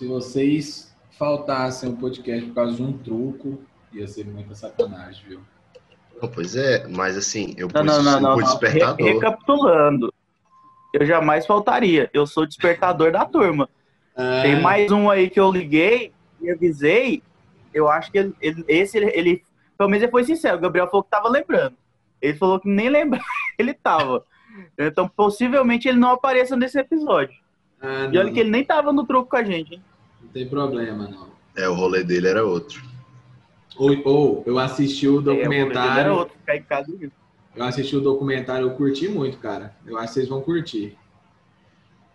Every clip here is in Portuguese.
se vocês faltassem um podcast por causa de um truco, ia ser muita sacanagem, viu? Não, pois é, mas assim, eu Não, pus não, não, o não. não. despertador. Re- recapitulando. Eu jamais faltaria. Eu sou o despertador da turma. É, Tem mais um aí que eu liguei e avisei. Eu acho que ele, ele- esse, ele, ele- Pelo menos ele foi sincero. O Gabriel falou que tava lembrando. Ele falou que nem lembrar ele tava. Então, possivelmente, ele não apareça nesse episódio. ah, E olha que ele nem tava no troco com a gente, hein? Não tem problema, não. É, o rolê dele era outro. Ou, ou eu assisti o É, o rolê dele era documentário. outro, ficar em casa. Eu assisti o documentário, eu curti muito, cara. Eu acho que vocês vão curtir.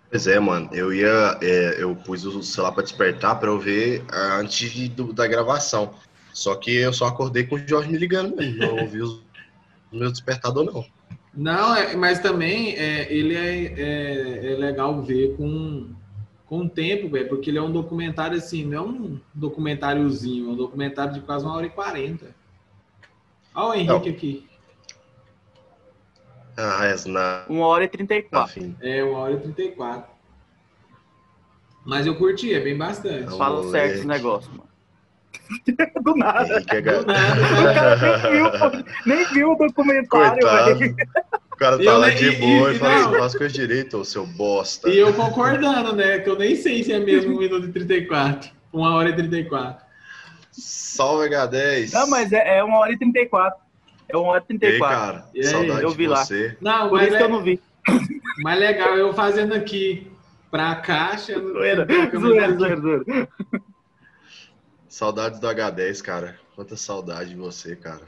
Pois é, mano, eu ia. é, eu pus o celular pra despertar pra eu ver antes de- do- da gravação. Só que eu só acordei com o Jorge me ligando mesmo. Não ouvi os, o meu despertador, não. Não, é- mas também é, ele é, é, é legal ver com, com o tempo, velho, porque ele é um documentário assim, não é um documentáriozinho, é um documentário de quase uma hora e quarenta. Olha o Henrique aqui. Ah, é, na. Uma hora e trinta e quatro. Enfim. É, uma hora e trinta e quatro. Mas eu curti, é bem bastante. Não. Fala moleque. certo esse negócio, mano. Do nada. Henrique é Do nada, O cara nem viu, nem viu o documentário, velho. O cara Eu tá lá nem- de e- boa e- e fala não. assim, faz coisa direito, ô seu bosta. E eu concordando, né? Que eu nem sei se é mesmo 1 minuto e 34. Uma hora e 34. Salve H10. Não, mas é, é uma hora e trinta e quatro. É uma hora e trinta E e aí, quatro. cara, E aí, saudade eu de vi lá. você. Não, Por isso é, que eu não vi. mas legal, eu fazendo aqui pra caixa. Zoeira, colocando zoeira, aqui. zoeira, zoeira. Saudades do H10, cara. Quanta saudade de você, cara.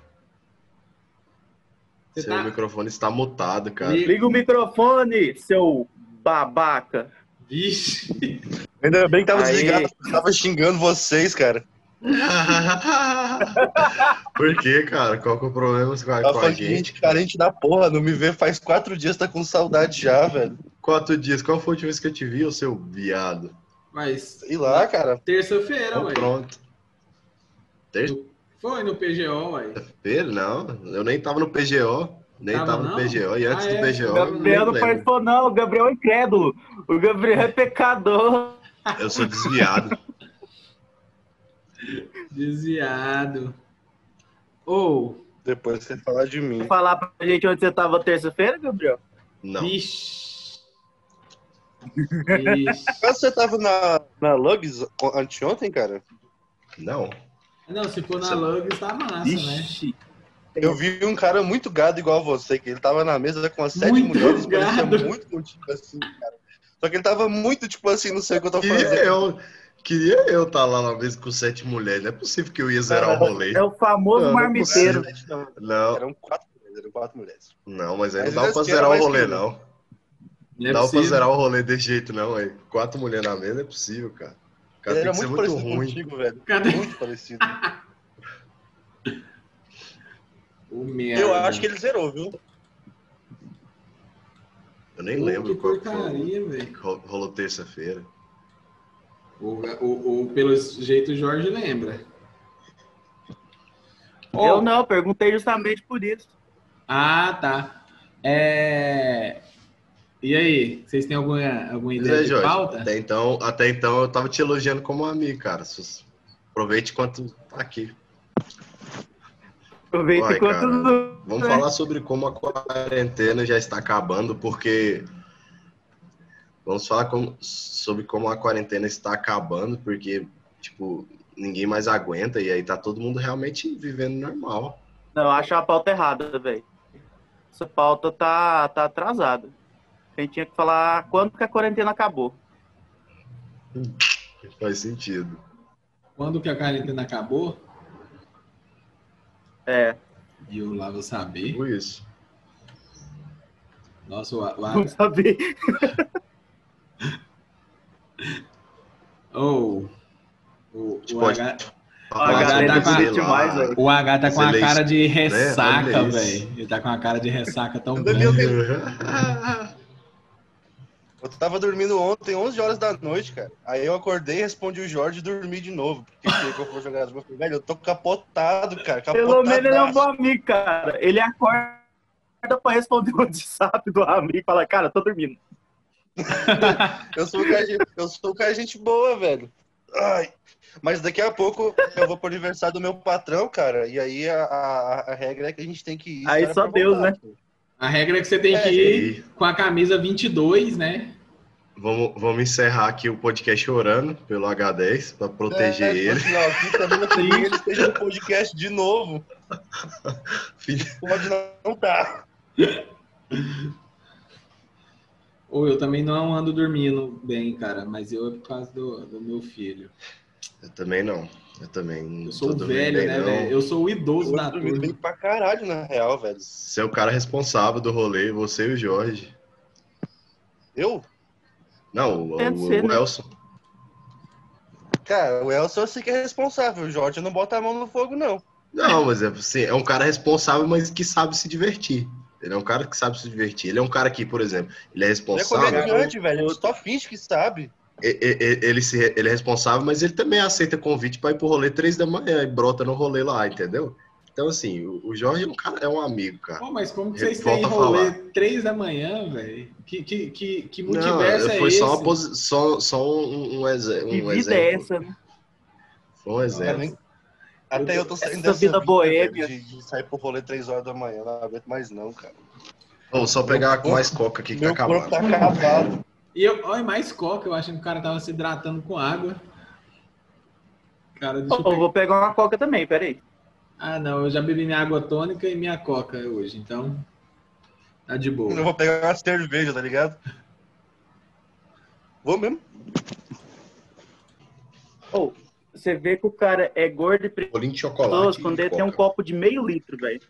Você Seu tá- microfone está mutado, cara. E- Liga o microfone, seu babaca. Vixe. Ainda bem que tava Aí. desligado, tava xingando vocês, cara. Por quê, cara? Qual que é o problema com a, com a que gente? gente carente da porra, não me vê faz quatro dias, tá com saudade já, velho. Quatro dias. Qual foi a última vez que eu te vi, ô seu viado? Mas Sei lá, cara. terça-feira, Então, ué. pronto. Foi no PGO, ué. Terça-feira? Não, eu nem tava no PGO. Nem Tava tava, no? PGO. E antes Ah, do é? PGO, O Gabriel não participou, não. O Gabriel é incrédulo. O Gabriel é pecador. Eu sou desviado. Desviado. Ou, Depois você falar de mim. Falar pra gente onde você tava terça-feira, Gabriel? Não. vixe. Vixe. Quando você tava na, na Lugs anteontem, cara, Não. Não, se for na Lugs, tá massa, né? Ixi. eu vi um cara muito gado igual você, que ele tava na mesa com as sete Muito mulheres, parecia gado. muito contigo assim, cara. Só que ele tava muito, tipo assim, não sei o que eu tô Queria fazendo. eu, queria eu estar lá na mesa com sete mulheres. Não é possível que eu ia zerar o rolê. É o famoso Não, não é marmiteiro. Não, Não, Eram quatro mulheres, eram quatro mulheres. não, mas aí Mas não dá pra era zerar o rolê, que não. Não Não é dá pra possível. zerar o rolê desse jeito, não, velho. Quatro mulheres na mesa é possível, cara. O cara Ele era muito muito parecido ruim. contigo, velho. Cadê? Muito parecido. O merda. Eu acho que ele zerou, viu? Eu nem Pô, lembro que qual porcaria, o velho. que ro- rolou terça-feira. O, o, o- pelo jeito o Jorge lembra. Eu não, perguntei justamente por isso. Ah, tá. É... E aí, vocês têm alguma, alguma ideia é, de Jorge. pauta? Até então, até então eu tava te elogiando como amigo, cara. Aproveite enquanto tá aqui. Aproveita Vai, enquanto. cara. Vamos É. falar sobre como a quarentena já está acabando, porque vamos falar como- sobre como a quarentena está acabando, porque tipo ninguém mais aguenta e aí tá todo mundo realmente vivendo normal. Não, eu acho a pauta errada, velho. Essa pauta tá, tá atrasada. A gente tinha que falar quando que a quarentena acabou. Faz sentido. Quando que a quarentena acabou? É. E eu lá vou saber. Tipo isso. Nossa, o, o, Não sabia. oh, o, o, Pode- H, O H tá com- lá. demais, o H tá com a cara de né? ressaca, velho. Ele tá com a cara de ressaca tão Meu grande. Eu tava dormindo ontem, 11 horas da noite, cara. Aí eu acordei, respondi o Jorge e dormi de novo. Porque que eu for jogar as duas. Velho, eu tô capotado, cara. Pelo menos ele é um bom amigo, cara. Ele acorda pra responder o WhatsApp do amigo e fala, cara, tô dormindo. Eu sou, um cara, eu sou um cara gente boa, velho. Ai. Mas daqui a pouco eu vou pro aniversário do meu patrão, cara. E aí a, a, a regra é que a gente tem que ir. Aí cara, só Deus, voltar, né? pô. A regra é que você tem É, que e- ir com a camisa 22, né? Vamos, vamos encerrar aqui o podcast orando pelo H10 para proteger É, ele. assim, ó, que semana que ele esteja no podcast de novo. Pode não tá. Ou eu também não ando dormindo bem, cara, mas eu é por causa do, do meu filho. Eu também não. Eu também não Eu sou o velho, bem, né, velho? Eu sou o idoso da Eu dormi bem turma. pra caralho, na real, velho. Você é o cara responsável do rolê, você e o Jorge. Eu? Não, o, Deve o, ser, o né? Elson. Cara, o Elson eu sei que é responsável. O Jorge não bota a mão no fogo, não. Não, mas é, assim, é um cara responsável, mas que sabe se divertir. Ele é um cara que sabe se divertir. Ele é um cara que, por exemplo, ele é Ele é responsável. comediante, velho. Ele só finge que sabe. Ele, se, ele é responsável, mas ele também aceita convite para ir pro rolê três da manhã e brota no rolê lá, entendeu? Então, assim, o, Jorge é um cara, é um amigo, cara. Pô, mas como que vocês têm volta a rolê falar. três da manhã, velho? Que, que, que, que Não, multiverso é foi esse? só, uma posi- só, só um, um, exe- um Que vida é exemplo. essa, né? Foi um exemplo. nem- Até eu tô saindo Essa vida boêmia. velho, de, de sair pro rolê 3 horas da manhã. Não aguento mais, não, cara. Vamos só pegar com mais coca aqui que Meu tá corpo acabando. tá acabado. E eu, olha, mais coca, eu achando que o cara tava se hidratando com água. Cara, deixa eu vou pegar uma coca também, peraí. Ah, não, eu já bebi minha água tônica e minha coca hoje, então tá de Eu boa. vou pegar uma cerveja, tá ligado? Vou mesmo. Ô, você vê que o cara é gordo e Bolinho de preguiçoso chocolate. quando e ele tem um coca. copo de meio litro, velho.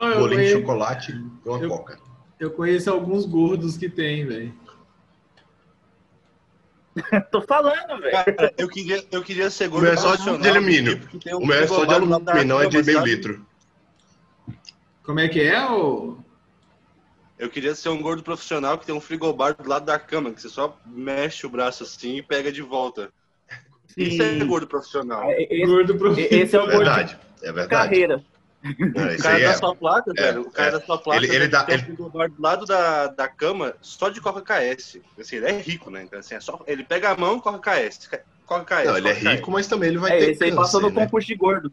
Eu, Bolinho de chocolate e uma Eu- coca. Eu conheço alguns gordos que tem, velho. Tô falando, velho. Eu queria, eu queria ser O gordo meu é só profissional, de alumínio. um O meu é só de alumínio, não é de meio litro. Como é que é, ô? Eu queria ser um gordo profissional que tem um frigobar do lado da cama, que você só mexe o braço assim e pega de volta. Isso é Sim. gordo profissional. É, Esse, Gordo pro... esse é o É gordo verdade. É de verdade. carreira. Não, O cara da é. sua placa, é, velho, o cara é. da sua placa Ele- ele dá- ele- um do lado da, da cama só de Coca KS. Assim, ele é rico, né? Então, assim, é só, ele pega a mão, Coca KS. Coca KS. Não, ele é rico, mas também ele vai É, ter esse aí passou no né? concurso de gordo.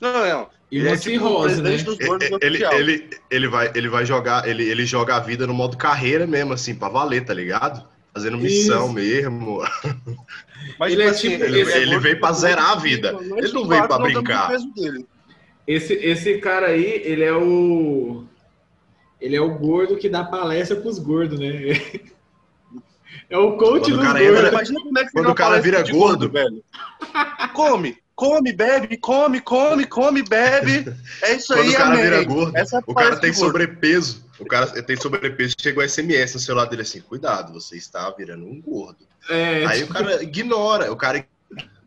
Não, não. E Ele é tipo o cirrose, né? presidente dos gordos Ele, ele, ele, ele vai, ele vai jogar, ele, ele joga a vida no modo carreira mesmo, assim, pra valer, tá ligado? Fazendo missão Isso. mesmo. Mas, ele é assim, tipo- ele- é ele gordo veio pra zerar a ele vida. é Ele não veio pra brincar. peso dele. Esse, esse cara aí, ele é o. Ele é o gordo que dá palestra pros gordos, né? É o coach Quando o dos cara gordos. entra- Imagina como é que Quando o cara vira de gordo. velho. Come, come, bebe, come, come, come, bebe. É isso Quando aí, o cara amém. vira gordo, Essa é o cara tem gordo. sobrepeso. O cara tem sobrepeso. Chega o SMS no celular dele assim: cuidado, você está virando um gordo. É, Aí tipo, o cara ignora, o cara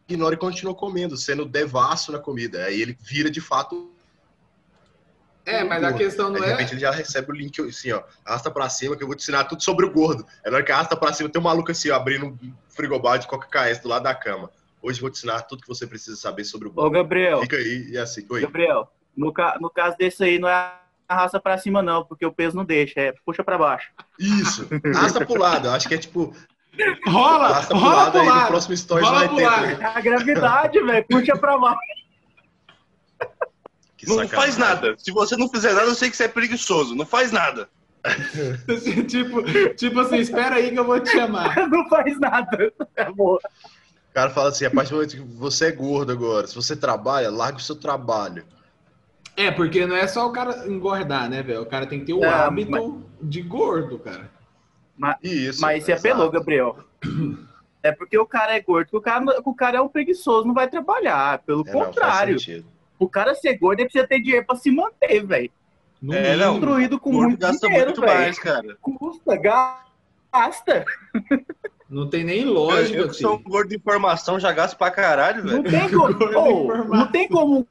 ignora e continua comendo, sendo devasso na comida. Aí ele vira de fato. é, mas a questão não de é. repente ele já recebe o link assim, ó. Arrasta pra cima que eu vou te ensinar tudo sobre o gordo. Aí na hora que arrasta pra cima, tem um maluco assim, ó, abrindo um frigobar de Coca KS do lado da cama. Hoje eu vou te ensinar tudo que você precisa saber sobre o Ô, gordo. Gabriel, Fica aí e assim. Oi. Gabriel, no, ca- no caso desse aí, não é a raça pra cima, não, porque o peso não deixa, é puxa pra baixo. Isso. Arrasta pro lado. Acho que é tipo. Rola! Arrasta pro Rola lado pro aí no lado! próximo stories Rola vai pro ter. lado. É a gravidade, velho, puxa pra baixo. Que Não sacanagem. faz nada. Se você não fizer nada, eu sei que você é preguiçoso. Não faz nada. tipo, tipo assim, espera aí que eu vou te chamar. Não faz nada. Amor. O cara fala assim: a partir do momento que você é gordo agora, se você trabalha, larga o seu trabalho. É, porque não é só o cara engordar, né, velho? O cara tem que ter o É, hábito de gordo, cara. Isso. Mas você exato. apelou, Gabriel. É porque o cara é gordo, porque o cara, o cara é um preguiçoso, não vai trabalhar. Pelo É, não, contrário, o cara ser gordo, ele precisa ter dinheiro pra se manter, velho. É, não. Construído com muito gasta dinheiro, muito velho. mais, cara. Custa, gasta. Não tem nem Eu, lógica, eu que sou um assim. gordo de informação, já gasto pra caralho, Não velho. tem como, não tem como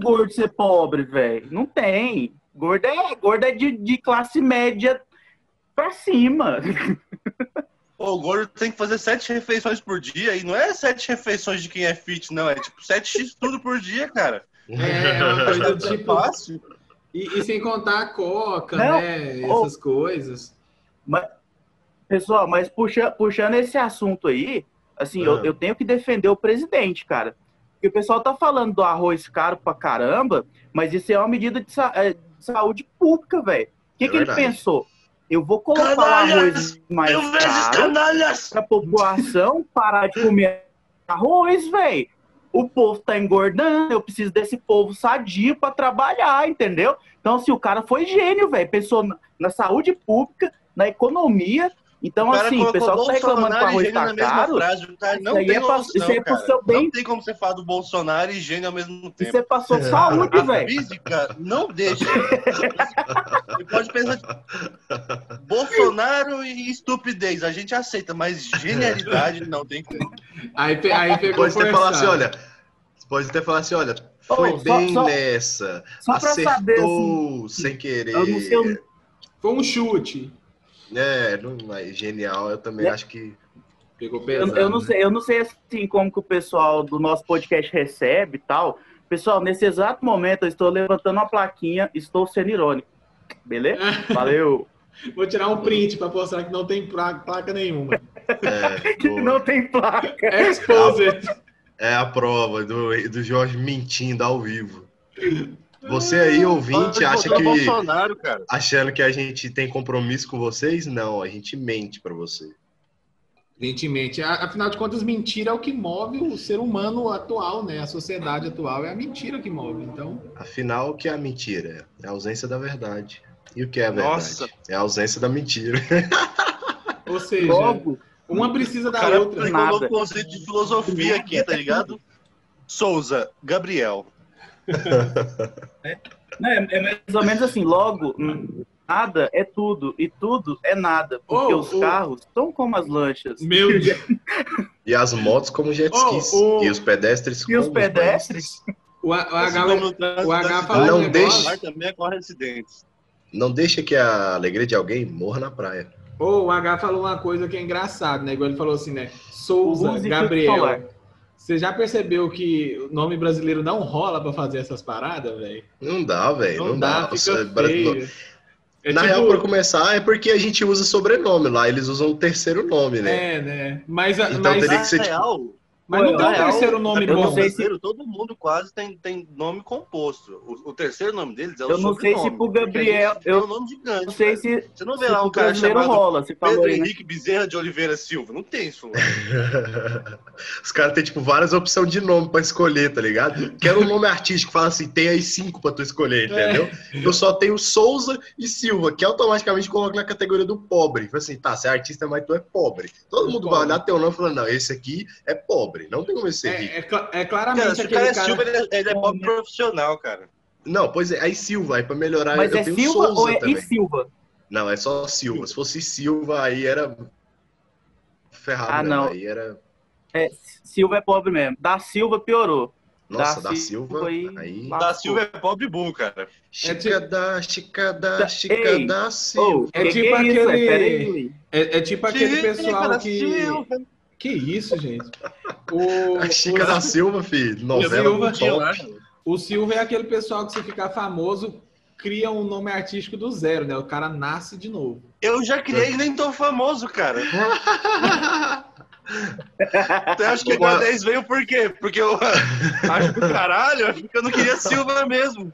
gordo ser pobre, velho. Não tem. Gordo é, gordo é de, de classe média pra cima. Pô, o gordo tem que fazer sete refeições por dia e não é sete refeições de quem é fit, não. É tipo sete x tudo por dia, cara. É, uma coisa É tipo. fácil. E, e sem contar a coca, Não. né? Essas coisas. Mas, Pessoal, mas puxa, puxando esse assunto aí, assim, eu, Ah. eu tenho que defender o presidente, cara. Porque o pessoal tá falando do arroz caro pra caramba, mas isso é uma medida de, sa- é, de saúde pública, velho. O que, É que ele pensou? Eu vou colocar Canalhas! arroz mais Mil vezes caro canalhas! pra população parar de comer arroz, velho. O povo tá engordando, eu preciso desse povo sadio pra trabalhar, entendeu? Então, assim, o cara foi gênio, velho. Pensou na saúde pública, na economia. Então, O assim, o colocou pessoal tá reclamando que o Bolsonaro e arroz Gênio tá na mesma caro, frase. O cara não isso aí tem é pra- noção, isso aí é pro seu bem. Não tem como você falar do Bolsonaro e Gênio ao mesmo tempo. isso é passou saúde, velho. física não deixa. Você pode pensar Bolsonaro e estupidez, a gente aceita, mas genialidade não tem como. Aí, aí pegou Pode até falar assim, forçado. olha. Pode até falar assim, olha, foi só- bem só- nessa. Só pra saber, Acertou assim, sem querer. eu não sei o- Foi um chute. É, não, mas genial, eu também É. acho que. Pegou Eu, pesado. eu não né? sei, eu não sei assim como que o pessoal do nosso podcast recebe e tal. Pessoal, nesse exato momento eu estou levantando uma plaquinha, estou sendo irônico. Beleza? Valeu. Vou tirar um print pra mostrar que não tem pla- placa nenhuma. É, Que não tem placa. Exposed. É a prova do, do Jorge mentindo ao vivo. Você aí, ouvinte, acha que. Bolsonaro, cara. Achando que a gente tem compromisso com vocês? Não, a gente mente pra você. Evidentemente. A- Afinal de contas, mentira é o que move o ser humano atual, né? A sociedade atual é a mentira que move. Então, Afinal, o que é a mentira? É a ausência da verdade. E o que é a verdade? Nossa. É a ausência da mentira. ou seja, Logo, uma precisa O da cara outra. pegou nada. um conceito de filosofia aqui, tá ligado? Souza, Gabriel. Né, é mais ou menos assim, logo, nada é tudo e tudo é nada. Porque Oh, os oh. carros são como as lanchas. Meu Deus. E as motos como jet skis. Oh, oh. E os pedestres E os como pedestres? O, A- o Assim H, o da H falou Não deixe- também ocorre acidentes. Não deixa que a alegria de alguém morra na praia. Ô, o H falou uma coisa que é engraçado, né? Igual ele falou assim, né? Souza, Gabriel. Você já percebeu que o nome brasileiro não rola pra fazer essas paradas, velho? Não dá, velho. Não, Não, dá, dá. fica Nossa, feio. É Na tipo- real, pra começar, é porque a gente usa sobrenome lá. Eles usam o terceiro nome, né? É, né? Mas, a- Então mas, teria que ser, tipo, real, mas não tem um terceiro nome eu não bom. sei se- brasileiro, todo mundo quase tem, tem nome composto. O, o terceiro nome deles é o Eu não sei se pro Gabriel- eu um nome gigante. Não sei se, Você não se vê lá um cara chamado rola. Você falou Pedro aí, né? Henrique Bezerra de Oliveira Silva. Não tem isso. Os caras têm, tipo, várias opções de nome pra escolher, tá ligado? Quero um nome artístico, fala assim, tem aí cinco pra tu escolher, entendeu? Eu só tenho Souza e Silva, que automaticamente coloca na categoria do pobre. Fala assim, tá, você é artista, mas tu é pobre. Todo É mundo pobre. vai olhar teu nome e falar, não, esse aqui é pobre. Não tem como esse ser rico. É, é cla- é Cara, claramente o aquele cara é cara... Silva, ele é, ele é pobre profissional, cara. Não, pois é, aí Silva, aí pra melhorar, Mas eu é tenho Silva Souza ou é também. e Silva? Não, é só Silva. Se fosse Silva, aí era ferrado, Ah, né? não. Aí era... É, Silva é pobre mesmo. Da Silva piorou. Nossa, Da da, Silva Silva, aí- aí... Da Silva é pobre burro, cara. Chica da, chica da, chica Ei, da Silva. É que tipo que é isso, aquele- velho? Pera aí, Luiz. É, é tipo aquele pessoal que... Silva. Que isso, gente? O, A Chica o- da Silva, filho. Novela Silva top. lá. O Silva é aquele pessoal que se ficar famoso cria um nome artístico do zero, né? O cara nasce de novo. Eu já criei e nem tô famoso, cara. Você acha que Uma- a 10 veio por quê? Porque eu acho do caralho, acho que eu não queria Silva mesmo.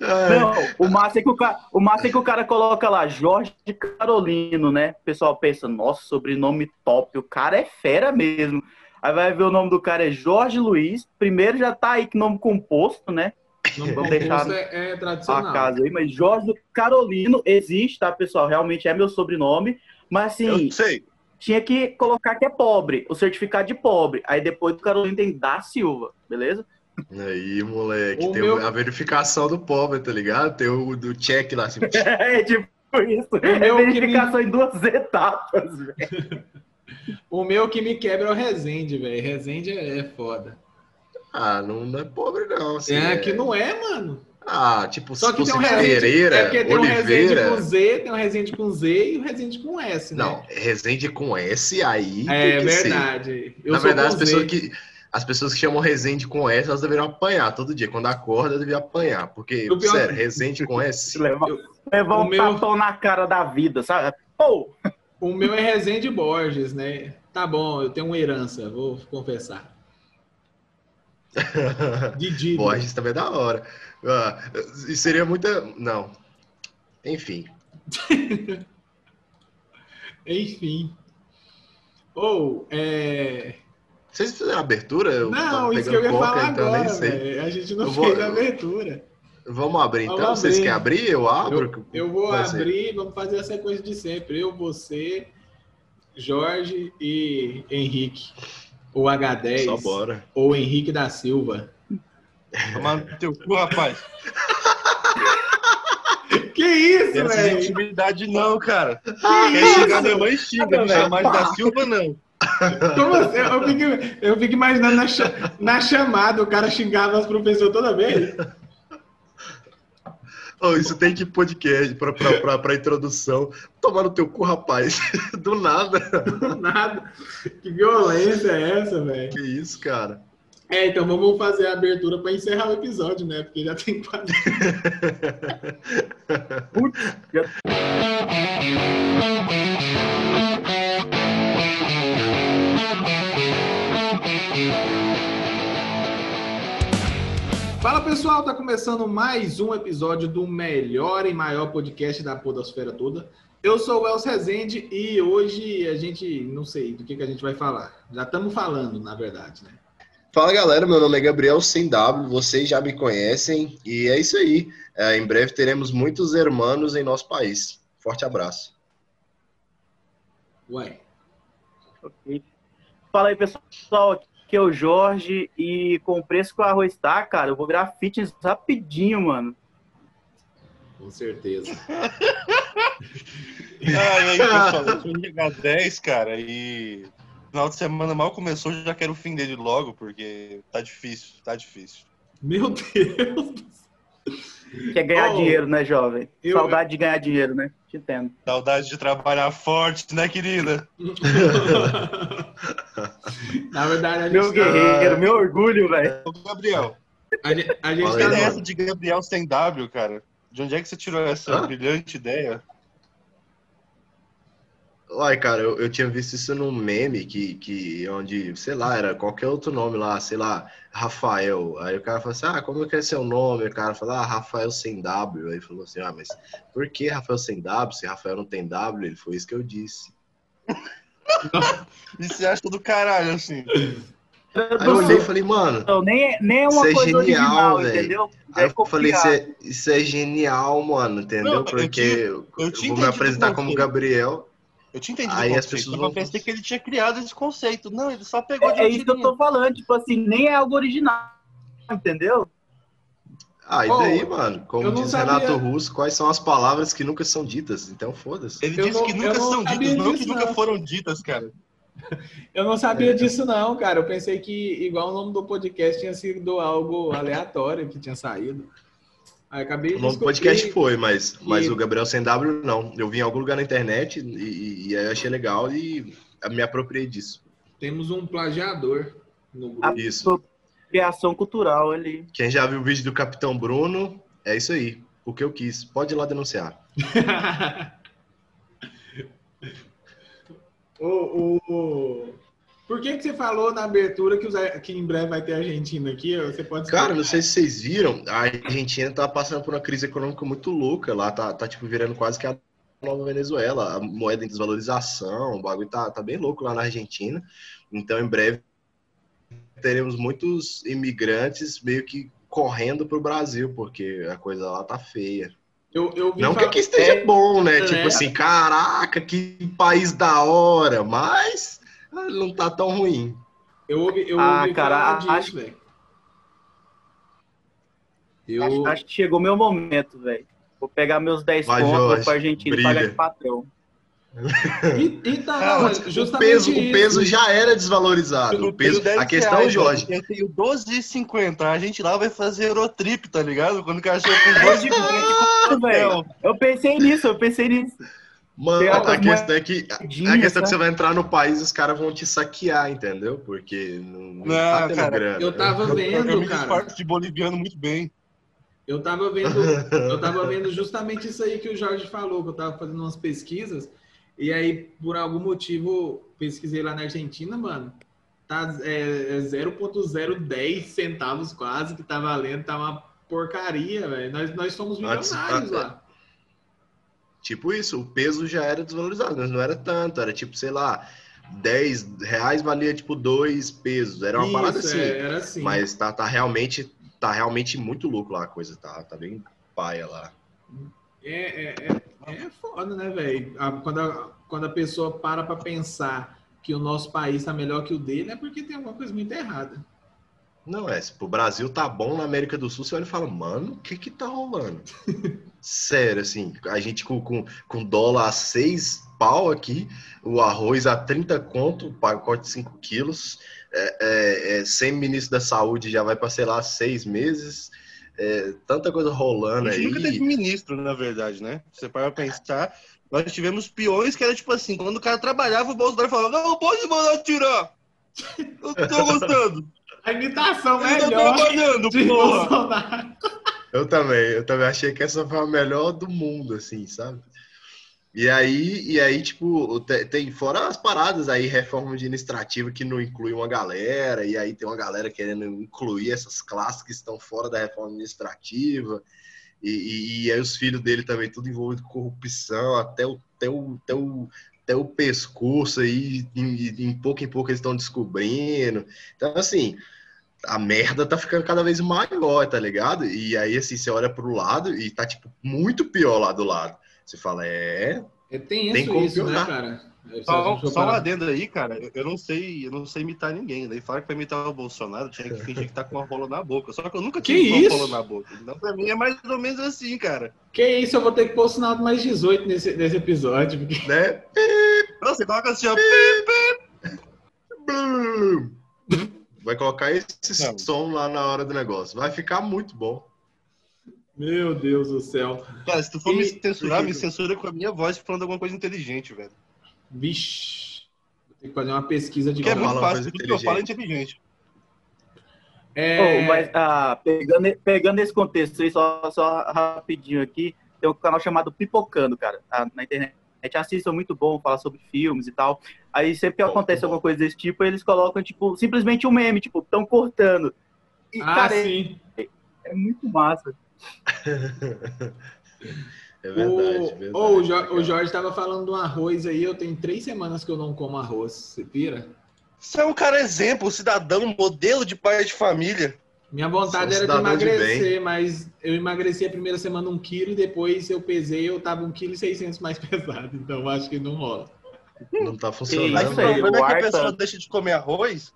Não, o massa, é que o, cara, o massa é que o cara coloca lá Jorge Carolino, né? O pessoal pensa, nossa, sobrenome top, o cara é fera mesmo. Aí vai ver o nome do cara é Jorge Luiz. Primeiro já tá aí que nome composto, né? Nome Vamos composto deixar é, é A casa aí, mas Jorge Carolino existe, tá, pessoal? Realmente é meu sobrenome. Mas assim, Eu sei. tinha que colocar que é pobre, o certificado de pobre. Aí depois do Carolino tem da Silva, beleza? Aí, moleque, O tem meu- a verificação do pobre, tá ligado? Tem o do check lá, assim. É tipo isso. É verificação em duas etapas, velho. O meu que me quebra é o Resende, velho. Resende é, é foda. ah, não, não é pobre, não. Assim, é, que não é, mano. Ah, tipo, Só se que tem fosse um Resende. Pereira, é porque tem um Resende Oliveira. com Z, tem um Resende com Z e um Resende com S, né? Não, Resende com S, aí. É tem que ser. verdade. Eu Na sou verdade, as pessoas, que, as pessoas que chamam Resende com S, elas deveriam apanhar todo dia. Quando acorda, deveriam apanhar. Porque, pior- sério, Resende com S. Levar, o um meu- tapão na cara da vida, sabe? Pô! O meu é Rezende Borges, né? Tá bom, eu tenho uma herança, vou confessar. Didi. Borges também é da hora. E seria muita. Não. Enfim. Enfim. Ou, é. Vocês fizeram a abertura? Eu Não, isso que eu ia falar então agora, velho. A gente não Eu vou- fez a abertura. Vamos abrir então? Vamos Vocês abrir. querem abrir? Eu abro? Eu, eu vou Vai ser. abrir, vamos fazer a sequência de sempre. Eu, você, Jorge e Henrique. Ou H10. Só bora. Ou Henrique da Silva. Tomar no teu cu, rapaz. Que isso, Essa velho? intimidade não, cara. Que Quer isso? minha mãe, xinga. Velho. chamar de da Silva, não. Como assim? Eu fico, eu fico imaginando na, na chamada o cara xingava as professoras toda vez. Oh, isso tem que podcast pra, pra, pra, pra introdução. Tomar no teu cu, rapaz. Do nada. Nada. Que violência é essa, velho? Que isso, cara. É, então vamos fazer a abertura para encerrar o episódio, né? Porque já tem quase. Fala pessoal, tá começando mais um episódio do melhor e maior podcast da Podosfera toda. Eu sou o Elcio Rezende e hoje a gente não sei do que, que a gente vai falar. Já estamos falando, na verdade, né? Fala galera, meu nome é Gabriel Sem W, vocês já me conhecem e é isso aí. É, em breve teremos muitos hermanos em nosso país. Forte abraço. Ué. Ok. Fala aí, pessoal. Aqui é o Jorge e com o preço que o arroz tá, cara, eu vou virar fitness rapidinho, mano. Com certeza. Ah, e aí, pessoal, eu sou o H10, cara, e final de semana mal começou, já quero o fim dele logo, porque tá difícil, tá difícil. Meu Deus. Quer ganhar Oh, dinheiro, né, jovem? eu- Saudade de ganhar dinheiro, né? Te entendo. Saudade de trabalhar forte, né, querida? Na verdade, a Meu gente, guerreiro, meu orgulho, velho. Ô, Gabriel, a gente, a gente tá é essa de Gabriel sem W, cara? De onde é que você tirou essa Hã? brilhante ideia? Uai, cara, eu, eu tinha visto isso num meme que, que onde, sei lá, era qualquer outro nome lá, sei lá, Rafael. Aí o cara falou assim: Ah, como que é seu nome? O cara falou: Ah, Rafael sem W. Aí falou assim: Ah, mas por que Rafael sem W? Se Rafael não tem W, ele foi isso que eu disse. E você acha do caralho, assim? Aí eu olhei e falei, mano. Então, nem, é- nem é uma Isso é coisa genial, original, velho. entendeu? Aí É eu falei, isso é, isso é genial, mano, entendeu? Não, eu Porque eu, eu eu tinha vou me apresentar como. Gabriel. Eu tinha entendido Aí as pessoas vão- eu pensei que ele tinha criado esse conceito. Não, ele só pegou de É, é onde isso que eu tô falando, tipo assim, nem é algo original, entendeu? Ah, e daí, mano? Como diz sabia- Renato Russo, quais são as palavras que nunca são ditas? Então foda-se. Ele Eu disse não- que nunca não são ditas, não que nunca foram ditas, cara. Eu não sabia É. disso, não, cara. Eu pensei que, igual o nome do podcast, tinha sido algo aleatório que tinha saído. Aí acabei O nome do podcast foi, mas, mas E- o Gabriel sem W, não. Eu vi em algum lugar na internet e, e aí eu achei legal e me apropriei disso. Temos um plagiador no grupo. Isso. Criação cultural ali. Quem já viu o vídeo do Capitão Bruno, é isso aí. O que eu quis. Pode ir lá denunciar. o, o- Por que, que você falou na abertura que, os que em breve vai ter Argentina aqui? Você pode Cara, não sei se vocês viram, a Argentina tá passando por uma crise econômica muito louca lá, tá, tá tipo virando quase que a nova Venezuela, a moeda em desvalorização, o bagulho tá, tá bem louco lá na Argentina. Então, em breve, teremos muitos imigrantes meio que correndo pro Brasil, porque a coisa lá tá feia. Eu, eu vi Não que aqui esteja É, bom, né? é. Tipo assim, caraca, que país da hora, mas não tá tão ruim. Eu ouvi, eu Ah, ouvi cara, falar disso, acho- velho. Eu, Acho, acho que chegou meu momento, velho. Vou pegar meus 10 Vai, pontos, Jorge, pra Argentina e brilha. pagar de patrão. E, então, Ah, O justamente peso, o peso já era desvalorizado. O peso, Tenho 10 a questão, reais, Jorge, Eu tenho 12,50. A gente lá vai fazer Eurotrip, tá ligado? Quando o cachorro com 12 Isso, velho. Eu pensei nisso, eu pensei nisso. Mano, Tem a questão é que a questão é que você vai entrar no país e os caras vão te saquear, entendeu? Porque não, não, Não, tá tendo cara, grana. Eu tava Eu, eu vendo, me cara. de boliviano muito bem. Eu tava vendo, eu tava vendo justamente isso aí que o Jorge falou, que eu tava fazendo umas pesquisas E aí, por algum motivo, pesquisei lá na Argentina, mano. Tá é, é 0,010 centavos quase que tá valendo. Tá uma porcaria, velho. Nós, nós somos milionários lá. Tipo isso, o peso já era desvalorizado, mas não era tanto, era tipo, sei lá, 10 reais valia tipo 2 pesos, era uma parada Isso, assim. é, assim. Mas tá, tá realmente tá realmente muito louco lá a coisa, tá, tá bem paia lá. É, é, é, é foda, né, velho? Quando a, quando a pessoa para pra pensar que o nosso país tá melhor que o dele, é porque tem alguma coisa muito errada. Não é, se pro Brasil tá bom na América do Sul, você olha e fala, mano, o que que tá rolando? Sério, assim, a gente com, com, com dólar a 6 pau aqui, o arroz a 30 conto, o pacote de 5 quilos, é, é, é, sem ministro da saúde já vai pra, sei lá, seis meses, é, tanta coisa rolando A gente nunca teve aí. ministro, na verdade, né? Você para pensar, nós tivemos peões que era tipo assim, quando o cara trabalhava, o Bolsonaro falava, não, pode mandar tirar. Eu tô gostando. A imitação Ele tá melhor trabalhando, porra. Bolsonaro. Eu também, eu também achei que essa foi a melhor do mundo, assim, sabe? E aí, e aí tipo, te- tem fora as paradas aí, reforma administrativa que não inclui uma galera, e aí tem uma galera querendo incluir essas classes que estão fora da reforma administrativa, e, e- e aí os filhos dele também, tudo envolvido com corrupção, até o, até o, até o, até o pescoço aí, em, em pouco em pouco eles estão descobrindo. Então, assim, a merda tá ficando cada vez maior, tá ligado? E aí, assim, você olha pro lado e tá, tipo, muito pior lá do lado. Você fala, é. É Tem como isso, né, cara? É, Só, um parar- adendo aí, cara. eu- não sei, eu não sei imitar ninguém. Daí fala que pra imitar o Bolsonaro tinha que fingir que tá com uma rola na boca. Só que eu nunca Que tive uma isso? rola na boca. Então, pra mim é mais ou menos assim, cara. Que isso, eu vou ter que pôr o sinal do mais 18 nesse, nesse episódio. Porque... Né? Não, você coloca assim, ó. Vai colocar esse Não. som lá na hora do negócio. Vai ficar muito bom. Meu Deus do céu. Cara, se tu for me E- censurar, me censura com a minha voz falando alguma coisa inteligente, velho. Vixe. Vou ter que fazer uma pesquisa de Porque é muito fácil, tudo que eu falo é inteligente. É, Oh, mas ah, pegando, pegando esse contexto aí, só, só rapidinho aqui, tem um canal chamado Pipocando, cara, tá? na internet. Assistam muito bom, fala sobre filmes e tal. Aí sempre que acontece alguma coisa desse tipo, eles colocam, tipo, simplesmente um meme, tipo, estão cortando. E, Ah, cara, é, sim. é muito massa. É verdade. o, verdade. O, Jo- o Jorge estava falando do arroz aí. Eu tenho três semanas que eu não como arroz. Você pira? Você é um cara exemplo, cidadão, modelo de pai de família. Minha vontade Sou era de cidadão de emagrecer, mas eu emagreci a primeira semana um quilo e depois eu pesei, eu tava um quilo e 600 mais pesado. Então eu acho que não rola. Não tá funcionando. Mas o aí, problema é que a pessoa deixa de comer arroz,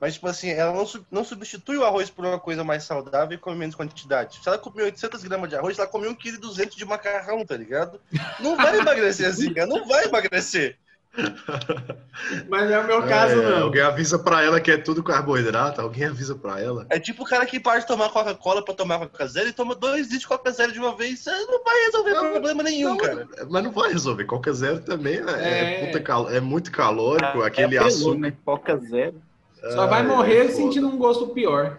mas, tipo assim, ela não, não substitui o arroz por uma coisa mais saudável e come menos quantidade. Se ela comer 800 gramas de arroz, ela come 1,2 kg de macarrão, tá ligado? Não vai emagrecer assim, cara. Não vai emagrecer. Mas não é o meu caso, É, não. Alguém avisa pra ela que é tudo carboidrato. Alguém avisa pra ela. É tipo o cara que para de tomar Coca-Cola pra tomar Coca Zero e toma dois litros de Coca Zero de uma vez. Você não vai resolver Não, problema nenhum, Não, cara. Mas não vai resolver. Coca zero também é, É. puta cal- é muito calórico. É aquele apelão, açúcar. né? Coca zero. Só vai Ah, morrer é sentindo um gosto pior.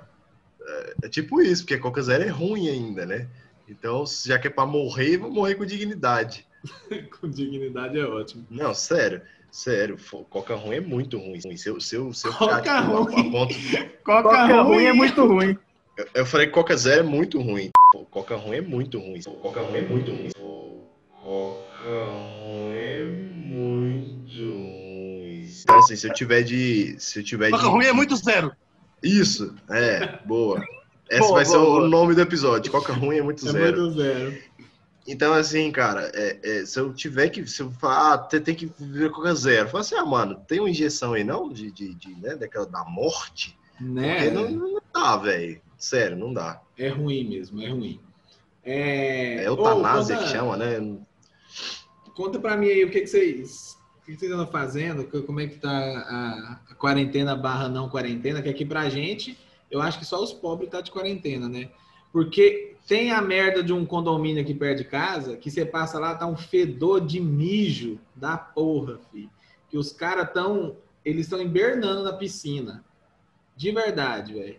É tipo isso, porque Coca Zero é ruim ainda, né? Então, já que é pra morrer, vou morrer com dignidade. Com dignidade é ótimo. Não, sério. Sério, Coca ruim é muito ruim. Se eu, se eu, se eu Coca ficar, tipo, a- ruim. a ponto- Coca, Coca ruim é muito ruim. eu, eu falei que Coca Zero é muito ruim. Pô, Coca ruim é muito ruim. Coca ruim é muito ruim. Coca ruim é muito ruim. Então, assim, se eu tiver de. Se eu tiver Coca de. ruim é muito zero. Isso, é, boa. Esse Boa, vai ser boa, o boa. nome do episódio. Coca ruim é muito É zero. muito zero. Então, assim, cara, é- é, se eu tiver que. Se eu falar, ah, você tem que viver Coca Zero. Fala assim, ah, mano, tem uma injeção aí não? De, de, de, né, daquela da morte? Né? Não, não dá, velho. Sério, não dá. É ruim mesmo, é ruim. É, É eutanásia Ô, que chama, né? Conta pra mim aí o que, que vocês. O que, que vocês andam fazendo? Co- Como é que tá a, a quarentena barra não quarentena? Que aqui pra gente, eu acho que só os pobres tá de quarentena, né? Porque tem a merda de um condomínio aqui perto de casa, que você passa lá, tá um fedor de mijo da porra, filho. Que os caras tão. Eles estão hibernando na piscina. De verdade, velho.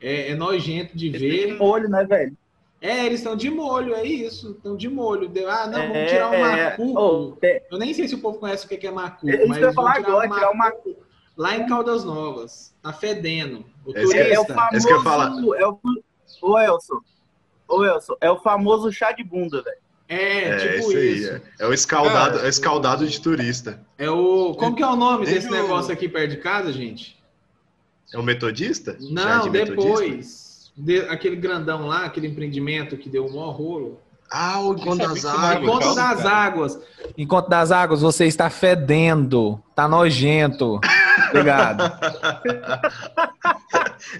É, é nojento de ver. Olho, né, velho? É, eles estão de molho, é isso. Estão de molho. Ah, não, É, vamos tirar o é, macuco. é- Eu nem sei se o povo conhece o que que é macuco, É isso mas que eu ia falar vão agora, tirar o macuco lá em Caldas Novas. Tá fedendo. O É isso que- É, é o turista. Famoso. É o, ô, Elson. Ô, Elson, é o famoso chá de bunda, velho. É, É, tipo isso aí. É, é o escaldado, Cara, é o escaldado de turista. É o. Como que é o nome desse negócio aqui perto de casa, gente? É o metodista? Não, Metodista? depois. De- aquele grandão lá, aquele empreendimento que deu um maior rolo. Ah, o Encontro das é muito Águas. Encontro das. Águas. Encontro das Águas, você está fedendo. Tá nojento. Obrigado.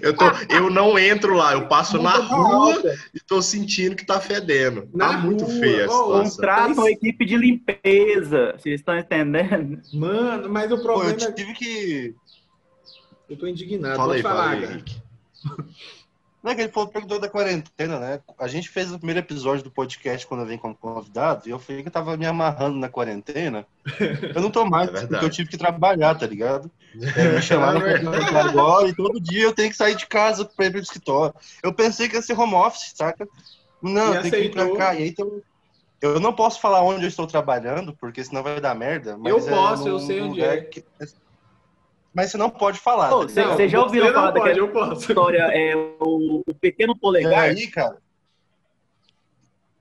Eu, tô, eu não entro lá, eu passo na Muito rua alta. e tô sentindo que tá fedendo. Na tá muito rua. feia a Ô, situação. Contratam a equipe de limpeza. Vocês estão entendendo? Mano, mas o Pô, problema eu é. tive que. Eu tô indignado. Fala Pode aí, falar, fala aí. Henrique. Não é que ele falou perguntou da quarentena, né? A gente fez o primeiro episódio do podcast quando eu vim como convidado e eu falei que eu tava me amarrando na quarentena. Eu não tô mais, É porque eu tive que trabalhar, tá ligado? É, me chamaram pra trabalhar agora e todo dia eu tenho que sair de casa pra ir pro escritório. Eu pensei que ia ser home office, saca? Não, eu tenho que ir pra cá. E aí então, eu não posso falar onde eu estou trabalhando, porque senão vai dar merda. Mas Eu é posso, eu sei onde é. que- Mas você não pode falar. Pô, tá Cê- ligado? cê já ouviram você falar não pode, daquela- eu posso. História é o, o pequeno polegar. aí, cara.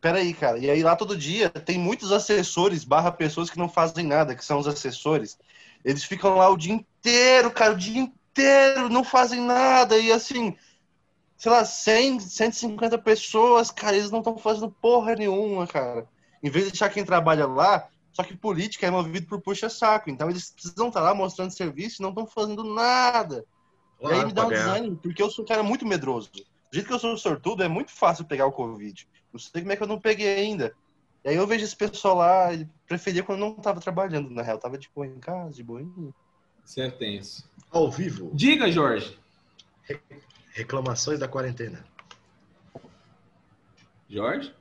Peraí, cara. E aí lá todo dia tem muitos assessores barra pessoas que não fazem nada, que são os assessores. Eles ficam lá o dia inteiro, cara, o dia inteiro, não fazem nada. E assim, sei lá, 100, 150 pessoas, cara, eles não estão fazendo porra nenhuma, cara. Em vez de deixar quem trabalha lá, só que política é movido por puxa-saco. Então eles precisam estar lá mostrando serviço e não estão fazendo nada. e aí Claro, me dá um ganhar. desânimo, porque eu sou um cara muito medroso. Do jeito que eu sou sortudo, é muito fácil pegar o Covid. Não sei como é que eu não peguei ainda. E aí eu vejo esse pessoal lá, ele preferia quando eu não tava trabalhando, na real. Tava de boa em casa, de boa em... Tenso. Ao vivo, Diga, Jorge. reclamações da quarentena. Jorge?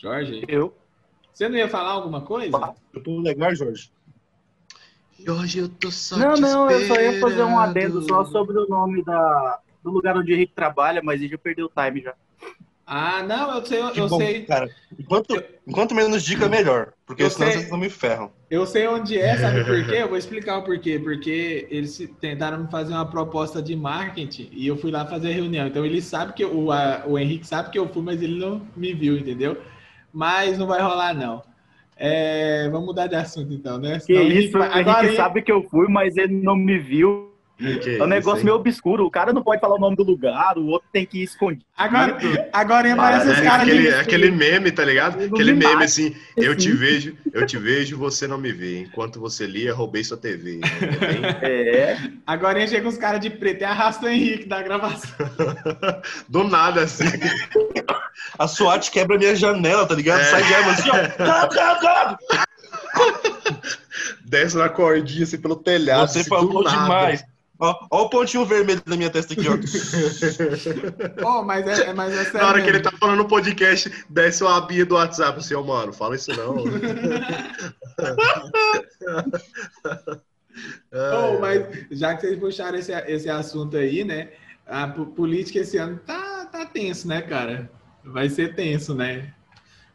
Jorge? Eu. Você não ia falar alguma coisa? Eu tô legal, Jorge. Hoje eu tô só Não, te não, eu só ia fazer um adendo só sobre o nome da, do lugar onde o Henrique trabalha, mas ele já perdeu o time já. Ah, não, eu sei, Que eu bom, sei, cara. Enquanto, enquanto menos dica, melhor. Porque Eu senão sei. vocês não me ferram. eu sei onde é, sabe por quê? Eu vou explicar o porquê. Porque eles tentaram me fazer uma proposta de marketing e eu fui lá fazer a reunião. Então ele sabe que eu- o, a- o Henrique sabe que eu fui, mas ele não me viu, entendeu? Mas não vai rolar, não. É, vamos mudar de assunto então, né? Senão isso, o vai- Henrique agora, sabe que eu fui, mas ele não me viu. Que É um negócio isso, meio obscuro. O cara não pode falar o nome do lugar, o outro tem que ir escondido. agora, agora parece os É caras aquele, aquele meme, tá ligado? Aquele me meme mate, assim, eu te vejo, eu te vejo, você não me vê. Enquanto você lia, roubei sua TV. É bem- É, Agora chega os caras de preto e arrasta o Henrique da gravação. Do nada, assim. A SWAT quebra minha janela, tá ligado? É. Sai de arma assim, ó. Cala. Desce na cordinha, assim, pelo telhado. Você assim, falou do nada. demais. Ó, ó o pontinho vermelho da minha testa aqui, ó. Oh, mas é, é- mas é sério. Na hora que ele tá falando no podcast, desce uma abinha do WhatsApp, assim, ó, mano, fala isso não. Oh, mas já que vocês puxaram esse, esse assunto aí, né? A po- política esse ano tá, tá tenso, né, cara? Vai ser tenso, né?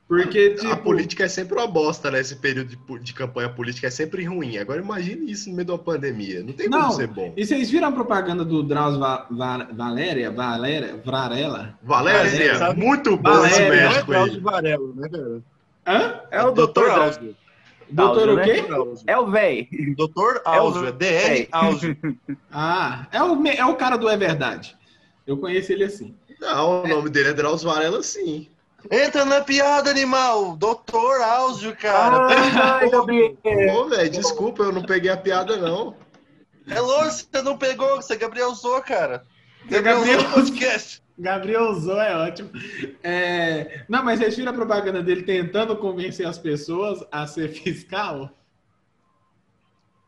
Porque, tipo. A política é sempre uma bosta, né? Esse período de, de campanha política é sempre ruim. Agora imagine isso no meio de uma pandemia. Não tem como Não, ser bom. E vocês viram a propaganda do Drauzio Va- Va- Valéria? Valéria? Varela? Valéria, Sabe? muito bom esse Valéria, Não é médico Drauzio aí. Varela, né, cara? Hã? é o doutor Doutor Drauzio. Doutor o né? quê? É o véi. Doutor É o- Áuzio, é DR É. Áuzio. Ah, é o, é o cara do É Verdade. Eu conheço ele assim. Não, o nome dele é Drauzio Varela, sim. Entra na piada, animal! Doutor Áuzio, cara! Ai, Gabriel. Ô, velho, desculpa, eu não peguei a piada, não. É lógico que você não pegou, você Gabriel usou, cara. Você Gabriel usou Gabriel- no podcast. Gabriel Zou é ótimo. É, Não, mas vocês viram a propaganda dele tentando convencer as pessoas a ser fiscal?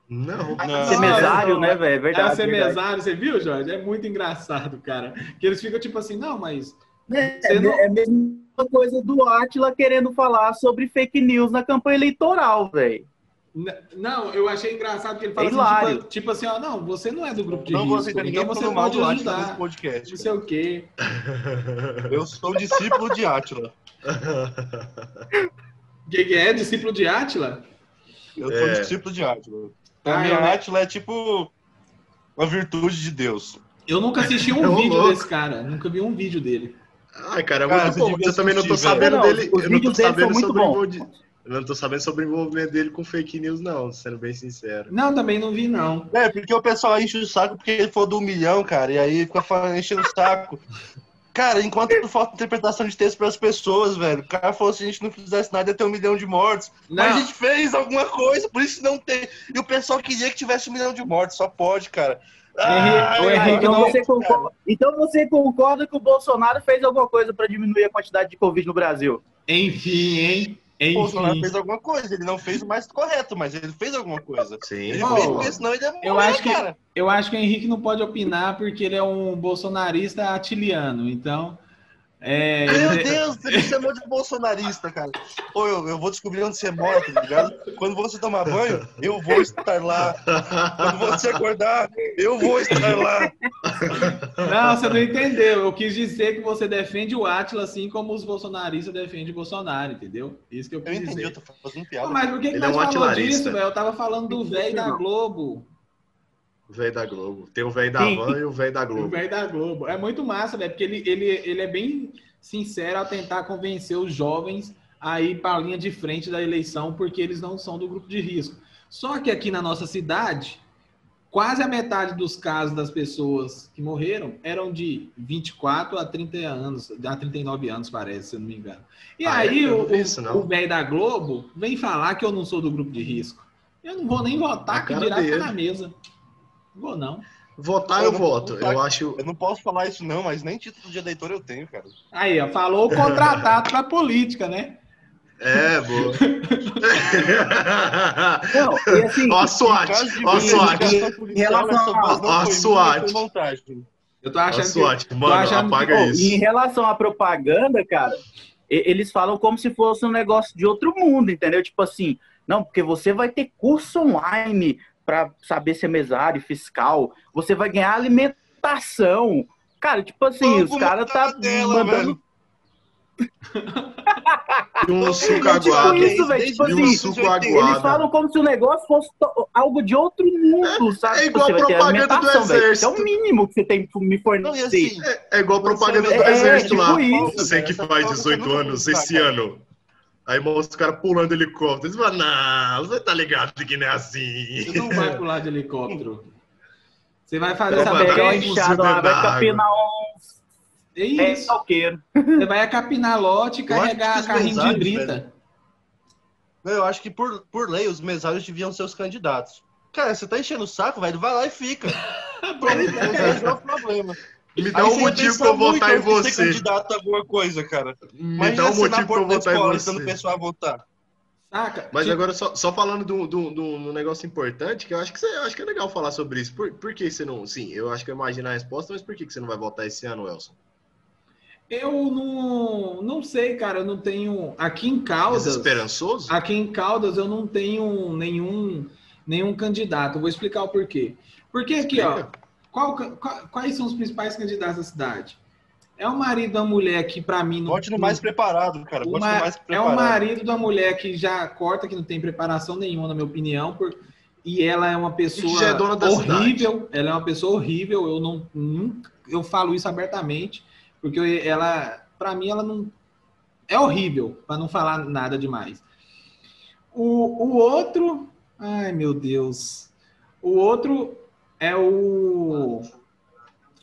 Não. Não. Ser mesário, né, velho? É É verdade. a ser verdade. mesário, você viu, Jorge? É muito engraçado, cara. Que eles ficam tipo assim, não, mas. É, Você não- é a mesma coisa do Atila querendo falar sobre fake news na campanha eleitoral, velho. Não, eu achei engraçado que ele fala É assim, tipo, tipo assim, ó, não, você não é do grupo de Não vou risco, então você falando mal pode ajudar, podcast. não sei o quê. Eu sou discípulo de Átila. O que, que é? Discípulo de Átila? Eu sou É. discípulo de Átila. Pra Ah, mim, eu- Átila é tipo uma virtude de Deus. Eu nunca assisti um Ô, vídeo louco. desse cara, nunca vi um vídeo dele. Ai, cara, é Cara, muito bom. Eu também não tô sabendo Não, dele. os Eu não tô vídeos dele são sabendo muito sobre o bons. envolvimento. Eu não tô sabendo sobre o envolvimento dele com fake news, não, sendo bem sincero. Não, também não vi, não. É, porque o pessoal enche o saco porque ele falou do um milhão, cara, e aí fica falando, enchendo o saco. Cara, enquanto falta interpretação de texto para as pessoas, velho. O cara falou se a gente não fizesse nada ia ter um milhão de mortos. Mas a Não. gente fez alguma coisa, por isso não tem. E o pessoal queria que tivesse um milhão de mortos, só pode, cara. O Ah, Henrique então, não- você concorda, então você concorda que o Bolsonaro fez alguma coisa para diminuir a quantidade de Covid no Brasil? Enfim, hein? O Bolsonaro Enfim. fez alguma coisa, ele não fez o mais correto, mas ele fez alguma coisa. Sim. Ele Oh, fez porque senão ele ia morrer, eu acho que- cara. Eu acho que o Henrique não pode opinar porque ele é um bolsonarista atiliano, então... É, Meu ele- Deus, você me chamou de bolsonarista, cara. Ô, eu, eu vou descobrir onde você mora, tá ligado? Quando você tomar banho, eu vou estar lá. Quando você acordar, eu vou estar lá. Não, você não entendeu. Eu quis dizer que você defende o Atila assim como os bolsonaristas defendem o Bolsonaro, entendeu? Isso que eu Eu quis entendi, eu dizer. tô fazendo Pô, piada. mas por que, que Ele nós é um falamos disso, velho? Eu tava falando do velho da Globo. O velho da Globo. Tem o velho da Sim. van e o velho da O Globo. velho da Globo. É muito massa, velho, porque ele, ele, ele é bem sincero ao tentar convencer os jovens a ir para a linha de frente da eleição, porque eles não são do grupo de risco. Só que aqui na nossa cidade, quase a metade dos casos das pessoas que morreram eram de 24 a 30 anos, a 39 anos, parece, se eu não me engano. E Ah, é? aí não o, o velho da Globo vem falar que eu não sou do grupo de risco. Eu não vou nem votar, A que dirá ficar dele. na mesa. Não vou, não. Votar Eu eu voto. Eu acho. Eu não posso falar isso não, mas nem título de eleitor eu tenho, cara. Aí, ó, falou o contratado para política, né? É, boa. Não, e assim, Ó a SWAT, ó SWAT. policial, relação a SWAT. Eu tô achando que SWAT. Mano, achando que- apaga Pô, isso. em relação à propaganda, cara, eles falam como se fosse um negócio de outro mundo, entendeu? Tipo assim, não, porque você vai ter curso online para saber ser mesário, fiscal, você vai ganhar alimentação. Cara, tipo assim, Vamos os caras tá dela, mandando. E um suco É tipo aguado. isso, velho. Tipo um assim, suco eles aguado. falam como se o negócio fosse to- algo de outro mundo, sabe? é Tipo, igual você vai ter propaganda do velho. Isso é exército. o mínimo que você tem que me Não, fornecer. assim, É, é igual propaganda do É, exército tipo lá. isso, Você cara. que faz prova 18 você nunca anos esse ano. Aí mostra os caras pulando helicóptero. Eles falam, não, você tá ligado que não é assim. você não vai pular de helicóptero. Você vai fazer, Essa lá, dentro vai capinar uns É é, isso. Você vai capinar lote e carregar carrinho de brita. Não, Eu acho que por, por lei os mesários deviam ser os candidatos. Cara, você tá enchendo o saco, velho, vai lá e fica. Esse é o problema. Me dá Aí um você motivo pra eu votar em de ser você. candidato a alguma coisa, cara. Me Imagina dá um você motivo pra eu votar em ensinando o você. pessoal a votar. Saca? Mas Tipo, agora, só, só falando de um negócio importante, que eu acho que, você, eu acho que é legal falar sobre isso. Por, por que você não. Sim, eu acho que eu imagino a resposta, mas por que que você não vai votar esse ano, Elson? Eu não, não sei, cara. Eu não tenho. Aqui em Caldas. Desesperançoso? Aqui em Caldas eu não tenho nenhum, nenhum candidato. Eu vou explicar o porquê. Porque aqui, ó, Explica. Qual- qual- quais são os principais candidatos da cidade? É o marido da mulher que, para mim, não. Vote no não- mais preparado, cara. o Vote ma- no mais é preparado. o marido da mulher que já corta, que não tem preparação nenhuma, na minha opinião, por- e ela é uma pessoa já é dona da horrível. Ela é uma pessoa horrível. Eu não nunca, eu falo isso abertamente, porque ela, para mim, ela não é horrível, para não falar nada demais. O, o outro, ai meu Deus, o outro é o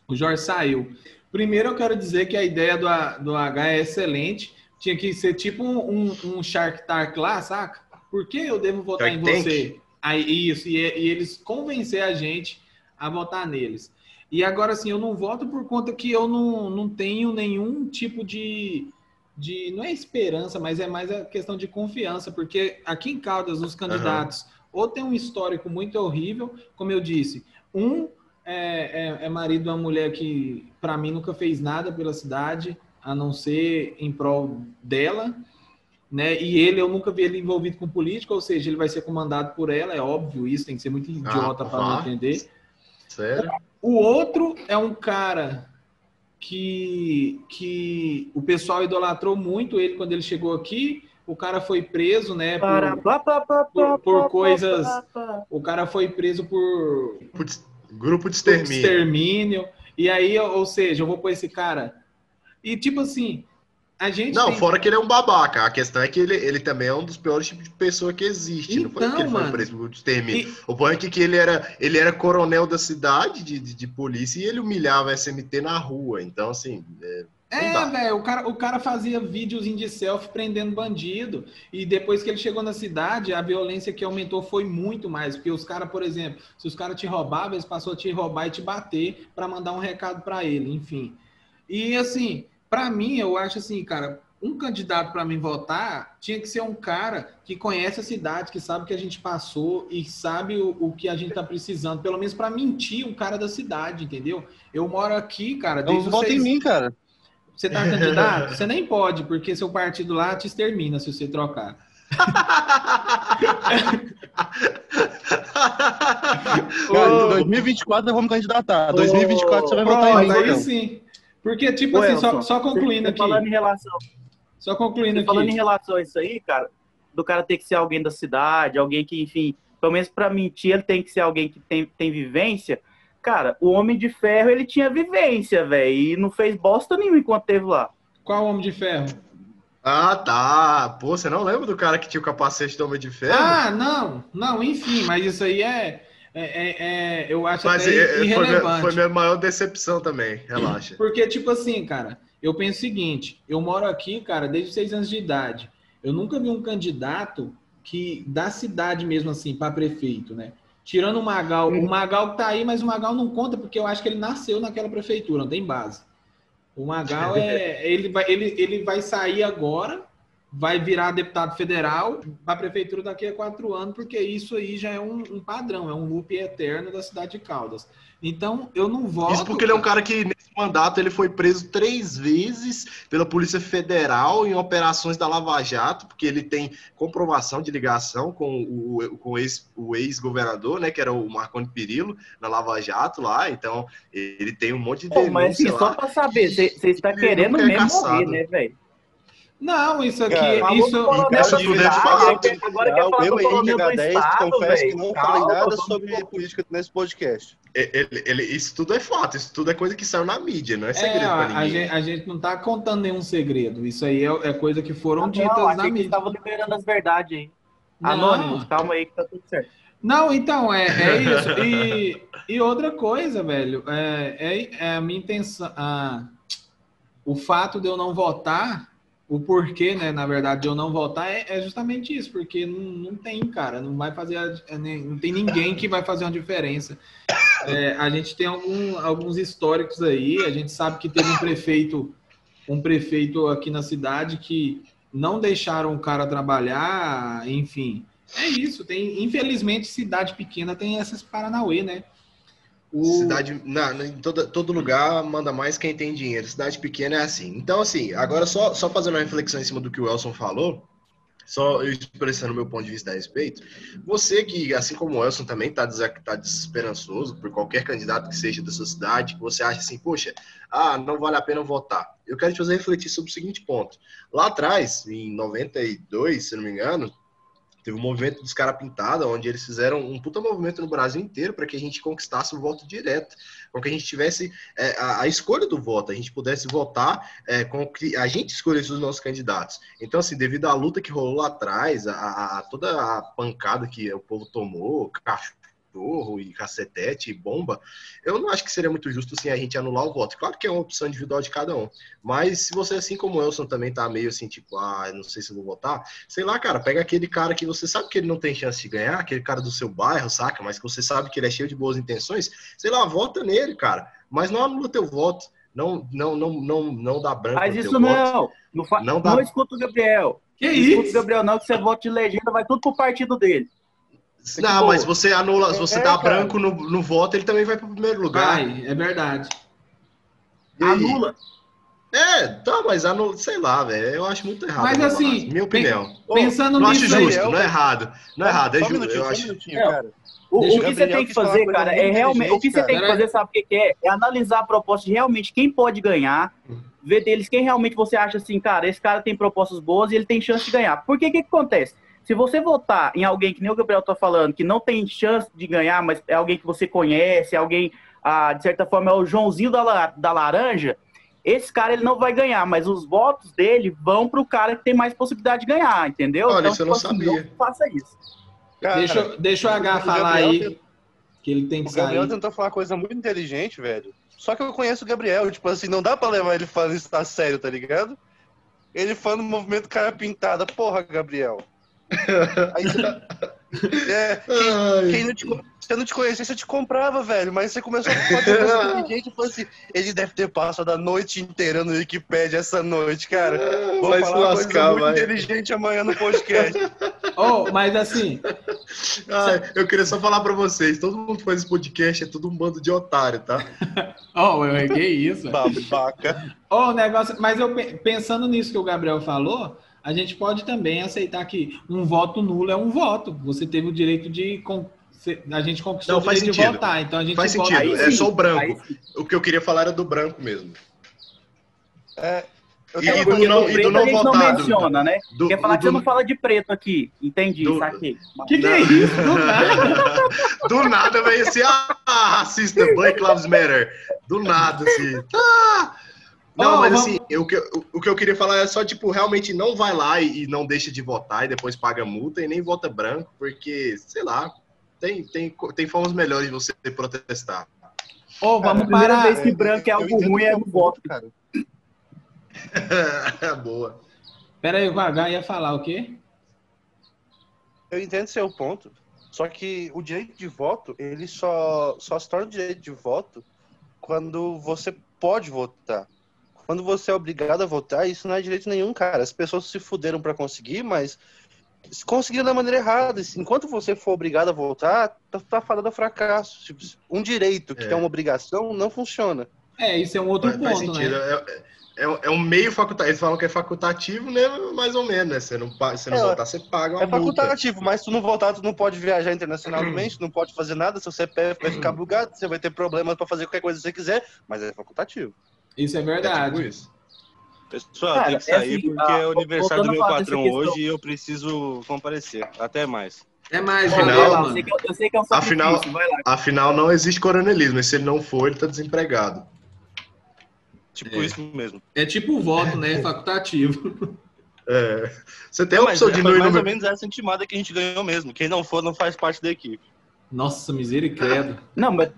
o Jorge saiu. Primeiro, eu quero dizer que a ideia do, do H é excelente. Tinha que ser tipo um, um, um Shark Tank lá, saca? Por que eu devo votar Shark em Tank? você? Aí, isso, e, e eles convencer a gente a votar neles. E agora, assim, eu não voto por conta que eu não, não tenho nenhum tipo de, de. Não é esperança, mas é mais a questão de confiança, porque aqui em Caldas, os candidatos ou tem um histórico muito horrível, como eu disse, um é, é- é marido de uma mulher que, para mim, nunca fez nada pela cidade, a não ser em prol dela. né? E ele, eu nunca vi ele envolvido com política, ou seja, ele vai ser comandado por ela, é óbvio isso, tem que ser muito idiota Ah, para não entender. Sério? O outro é um cara que, que o pessoal idolatrou muito ele quando ele chegou aqui. O cara foi preso, né? por- por- por coisas- o cara foi preso por Putz, Grupo de por extermínio. extermínio. E aí, ou seja, eu vou pôr esse cara. E tipo assim, a gente. Não, tem- fora que ele é um babaca. A questão é que ele, ele também é um dos piores tipos de pessoa que existe. não foi Então, porque ele foi mano. preso por extermínio. E- O ponto é que ele era, ele era coronel da cidade de, de, de polícia e ele humilhava a SMT na rua. Então, assim, é, É, velho, o cara, o cara fazia videozinho de selfie prendendo bandido. E depois que ele chegou na cidade, a violência que aumentou foi muito mais. Porque os caras, por exemplo, se os caras te roubavam, eles passou a te roubar e te bater para mandar um recado para ele, enfim. E assim, para mim, eu acho assim, cara, um candidato para mim votar tinha que ser um cara que conhece a cidade, que sabe o que a gente passou e sabe o, o que a gente tá precisando. Pelo menos para mentir um cara da cidade, entendeu? Eu moro aqui, cara, Então desde vota em seis- mim, cara. Você tá candidato? Você nem pode, porque seu partido lá te extermina se você trocar. Cara, em 2024 eu vou me candidatar. 2024 você vai votar Pronto, em mim. aí então. sim. Porque, tipo Ô, assim, só, Elton, só concluindo Você aqui. Falando em relação, Só concluindo você falando em aqui. relação a isso aí, cara, do cara ter que ser alguém da cidade, alguém que, enfim, pelo menos pra mentir, ele tem que ser alguém que tem, tem vivência. Cara, o Homem de Ferro, ele tinha vivência, velho, e não fez bosta nenhuma enquanto teve lá. Qual Homem de Ferro? Ah, tá. Pô, você não lembra do cara que tinha o capacete do Homem de Ferro? Ah, não, não, enfim, mas isso aí é. é, é- é- eu acho Mas até é, é, foi, minha, irrelevante. foi minha maior decepção também, relaxa. Porque, tipo assim, cara, eu penso o seguinte: eu moro aqui, cara, desde seis anos de idade. Eu nunca vi um candidato que da cidade mesmo assim para prefeito, né? Tirando o Magal, o Magal que tá aí, mas o Magal não conta porque eu acho que ele nasceu naquela prefeitura, não tem base. O Magal é ele vai ele, ele vai sair agora, vai virar deputado federal para a prefeitura daqui a quatro anos, porque isso aí já é um, um padrão, é um loop eterno da cidade de Caldas. Então eu não voto. Isso porque ele é um cara que, nesse mandato, ele foi preso três vezes pela Polícia Federal em operações da Lava Jato, porque ele tem comprovação de ligação com o, com o ex- o ex-governador, né, que era o Marconi Perillo, na Lava Jato lá. Então, ele tem um monte de Pô, mas assim, só pra saber, você está querendo é mesmo caçado. morrer, né, velho? Não, isso aqui, Cara, Falou isso, isso é cidade, fato. aí agora quer Ah, falar eu, do Henrique coronel do H10, estado, confesso que velho. não Calma, falei nada sobre política nesse podcast. Ele- ele- isso tudo é fato, isso tudo é coisa que saiu na mídia, não é segredo É, pra a, ninguém. gente, a gente não tá contando nenhum segredo. Isso aí é, é coisa que foram Não, ditas achei na que mídia. estavam liberando as verdades. Não. Anônimos, calma aí que tá tudo certo. Não, então, é, é isso. E, e outra coisa, velho, é, é, é a minha intenção. a- o fato de eu não votar, o porquê, né, na verdade, de eu não votar é, é justamente isso, porque não, não tem, cara, não vai fazer. é, não tem ninguém que vai fazer uma diferença. É, a gente tem algum- alguns históricos aí, a gente sabe que teve um prefeito, um prefeito aqui na cidade que não deixaram o cara trabalhar, enfim. É isso, tem, infelizmente, cidade pequena tem essas Paranauê, né? O- Cidade, na, na- em todo lugar manda mais quem tem dinheiro. Cidade pequena é assim. Então, assim, agora só, só fazendo uma reflexão em cima do que o Elson falou, só eu expressando meu ponto de vista a respeito. Você que, assim como o Elson, também está tá desesperançoso por qualquer candidato que seja da sua cidade, que você acha assim, poxa, ah, não vale a pena votar. Eu quero te fazer refletir sobre o seguinte ponto. Lá atrás, em 92, se não me engano, Teve um movimento dos caras pintada, onde eles fizeram um puta movimento no Brasil inteiro para que a gente conquistasse o voto direto, com que a gente tivesse é, a, a escolha do voto, a gente pudesse votar é, com que a gente escolhesse os nossos candidatos. Então, assim, devido à luta que rolou lá atrás, a, a- a toda a pancada que o povo tomou, cachorro e cacetete e bomba, eu não acho que seria muito justo assim a gente anular o voto. Claro que é uma opção individual de cada um, mas se você, assim como o Elson, também tá meio assim, tipo, ah, não sei se eu vou votar, sei lá, cara, pega aquele cara que você sabe que ele não tem chance de ganhar, aquele cara do seu bairro, saca? Mas que você sabe que ele é cheio de boas intenções, sei lá, vota nele, cara. Mas não anula teu voto. Não, não, não, não, não dá branco Mas isso teu voto. não. Não, fa... Não não, dá- escuta o Gabriel. Que Não escuta o isso? Gabriel, não, que você vota de legenda, vai tudo pro partido dele. Não, Tipo, mas você anula, se você é, dá cara. branco no, no voto, ele também vai pro primeiro lugar. Vai, é verdade. E aí? Anula. É, tá, mas anu- sei lá, velho. Eu acho muito errado. Mas, assim, minha opinião. Pensando não acho nisso aí, justo, Gabriel, não é errado. Não é errado, é um justo. minutinho, Eu um acho. minutinho, É. cara. O, o o que você tem que fazer, cara, é realmente. O que você tem que fazer, sabe o que que é? É analisar a proposta de realmente quem pode ganhar, ver deles quem realmente você acha assim, cara, esse cara tem propostas boas e ele tem chance de ganhar. Porque o que, que acontece? Se você votar em alguém que nem o Gabriel tá falando, que não tem chance de ganhar, mas é alguém que você conhece, é alguém, ah, de certa forma, é o Joãozinho da, la- da laranja, esse cara ele não vai ganhar, mas os votos dele vão pro cara que tem mais possibilidade de ganhar, entendeu? Olha, isso eu não tipo assim, sabia. não faça isso. Cara, Deixa, deixa o H o falar Gabriel aí tem- que ele tem que O Gabriel sair. tentou falar uma coisa muito inteligente, velho. Só que eu conheço o Gabriel, tipo assim, não dá pra levar ele falando isso a sério, tá ligado? Ele falando no movimento cara pintada, porra, Gabriel. Aí você. É, Ai, quem não te, se eu não te conhecesse, eu te comprava, velho. Mas você começou a fazer e falou assim: ele deve ter passado a noite inteira no Wikipedia essa noite, cara. Vou vai se falar coisa lascar, muito vai. inteligente amanhã no podcast. Oh, mas assim, Ai, eu queria só falar pra vocês, todo mundo que faz esse podcast é tudo um bando de otário, tá? oh, eu erguei isso. Babaca. Oh, negócio, mas eu pe- pensando nisso que o Gabriel falou, a gente pode também aceitar que um voto nulo é um voto. Você teve o direito de a gente conquistou Não, faz direito de sentido. votar, então a gente Faz vota- sentido, Aí é sim, só o branco. O que eu queria falar era do branco mesmo. É, E tava- do não- do e do não a gente não votado. menciona, né? Do, Quer falar que você não fala de preto aqui. Entendi, Do- saquei. Que que é isso? Do nada. Do nada veio assim, ah, racista, Black Lives Matter. Do nada, assim. Ah! Não, mas vamos- assim, eu- o que, eu- o que eu queria falar é só, tipo, realmente não vai lá e, e não deixa de votar e depois paga multa e nem vota branco, porque, sei lá, tem, tem, tem formas melhores de você protestar. Oh, vamos a primeira parar. vez que branco é algo ruim é ponto, voto. cara. Boa. Pera aí, o H ia falar o quê? Eu entendo seu ponto, só que o direito de voto, ele só, só se torna direito de voto quando você pode votar. Quando você é obrigado a votar, isso não é direito nenhum, cara. As pessoas se fuderam pra conseguir, mas conseguiram da maneira errada. Enquanto você for obrigado a votar, tá, tá fadado a fracasso. Um direito, que É. é uma obrigação, não funciona. É, isso é um outro Faz, faz ponto, sentido. né? É, é, é um meio facultativo. Eles falam que é facultativo, né? Mais ou menos, né? Você não, você não É, votar, você paga uma É multa. facultativo, mas se tu não votar, tu não pode viajar internacionalmente, tu não pode fazer nada, seu CPF vai ficar bugado, você vai ter problemas pra fazer qualquer coisa que você quiser, mas é facultativo. Isso é É verdade. tipo isso. Pessoal, Cara, tem que é sair assim, porque ah, é o aniversário do meu patrão hoje e eu preciso comparecer. Até mais. É mais, Afinal- eu sei que, eu sei que é um sacrifício, Afinal-. Afinal, não existe coronelismo. E se ele não for, ele tá desempregado. Tipo É. isso mesmo. É tipo o voto, né? Facultativo. É. Você tem a opção é, de foi não ir mais no ou menos essa intimada que a gente ganhou mesmo. Quem não for, não faz parte da equipe. Nossa, misericórdia. Não, mas,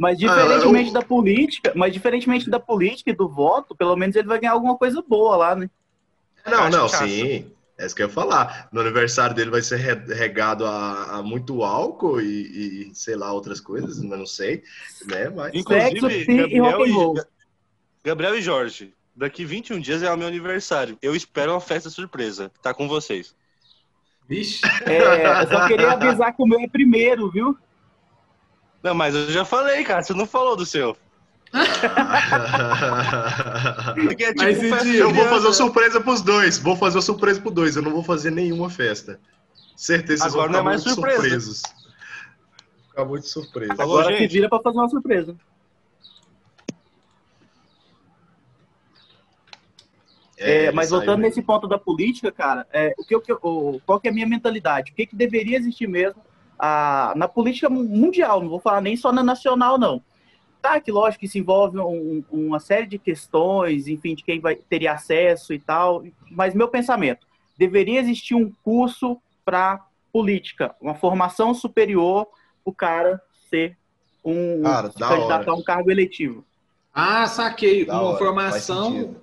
mas Ah, diferentemente eu- da política, mas diferentemente da política e do voto, pelo menos ele vai ganhar alguma coisa boa lá, né? Não, não, Cachaça. sim. É isso que eu ia falar. No aniversário dele vai ser re- regado a, a muito álcool e, e, sei lá, outras coisas, mas não sei. Né? Mas... Sexo, Inclusive, e Gabriel e, Gabriel e Jorge, daqui 21 dias é o meu aniversário. Eu espero uma festa surpresa. Tá com vocês. Vixe. É, eu só queria avisar que o meu é primeiro, viu? Não, mas eu já falei, cara. Você não falou do seu. Porque é tipo Mas festa de eu vou fazer uma surpresa pros dois. Vou fazer uma surpresa pros dois. Eu não vou fazer nenhuma festa. Certeza vocês Agora vão não é ficar mais muito surpresa. surpresos. Ficar muito surpreso. Falou, Agora se vira pra fazer uma surpresa. É, ele mas voltando mesmo. nesse ponto da política, cara, é, o que, o- qual que é a minha mentalidade? O que, que deveria existir mesmo ah, na política mu- mundial? Não vou falar nem só na nacional, não. Tá, que lógico que se envolve um- uma série de questões, enfim, de quem vai teria acesso e tal, mas meu pensamento, deveria existir um curso para política, uma formação superior o cara ser um Cara, se candidatar hora. a um cargo eletivo. Ah, saquei. Da Uma hora, formação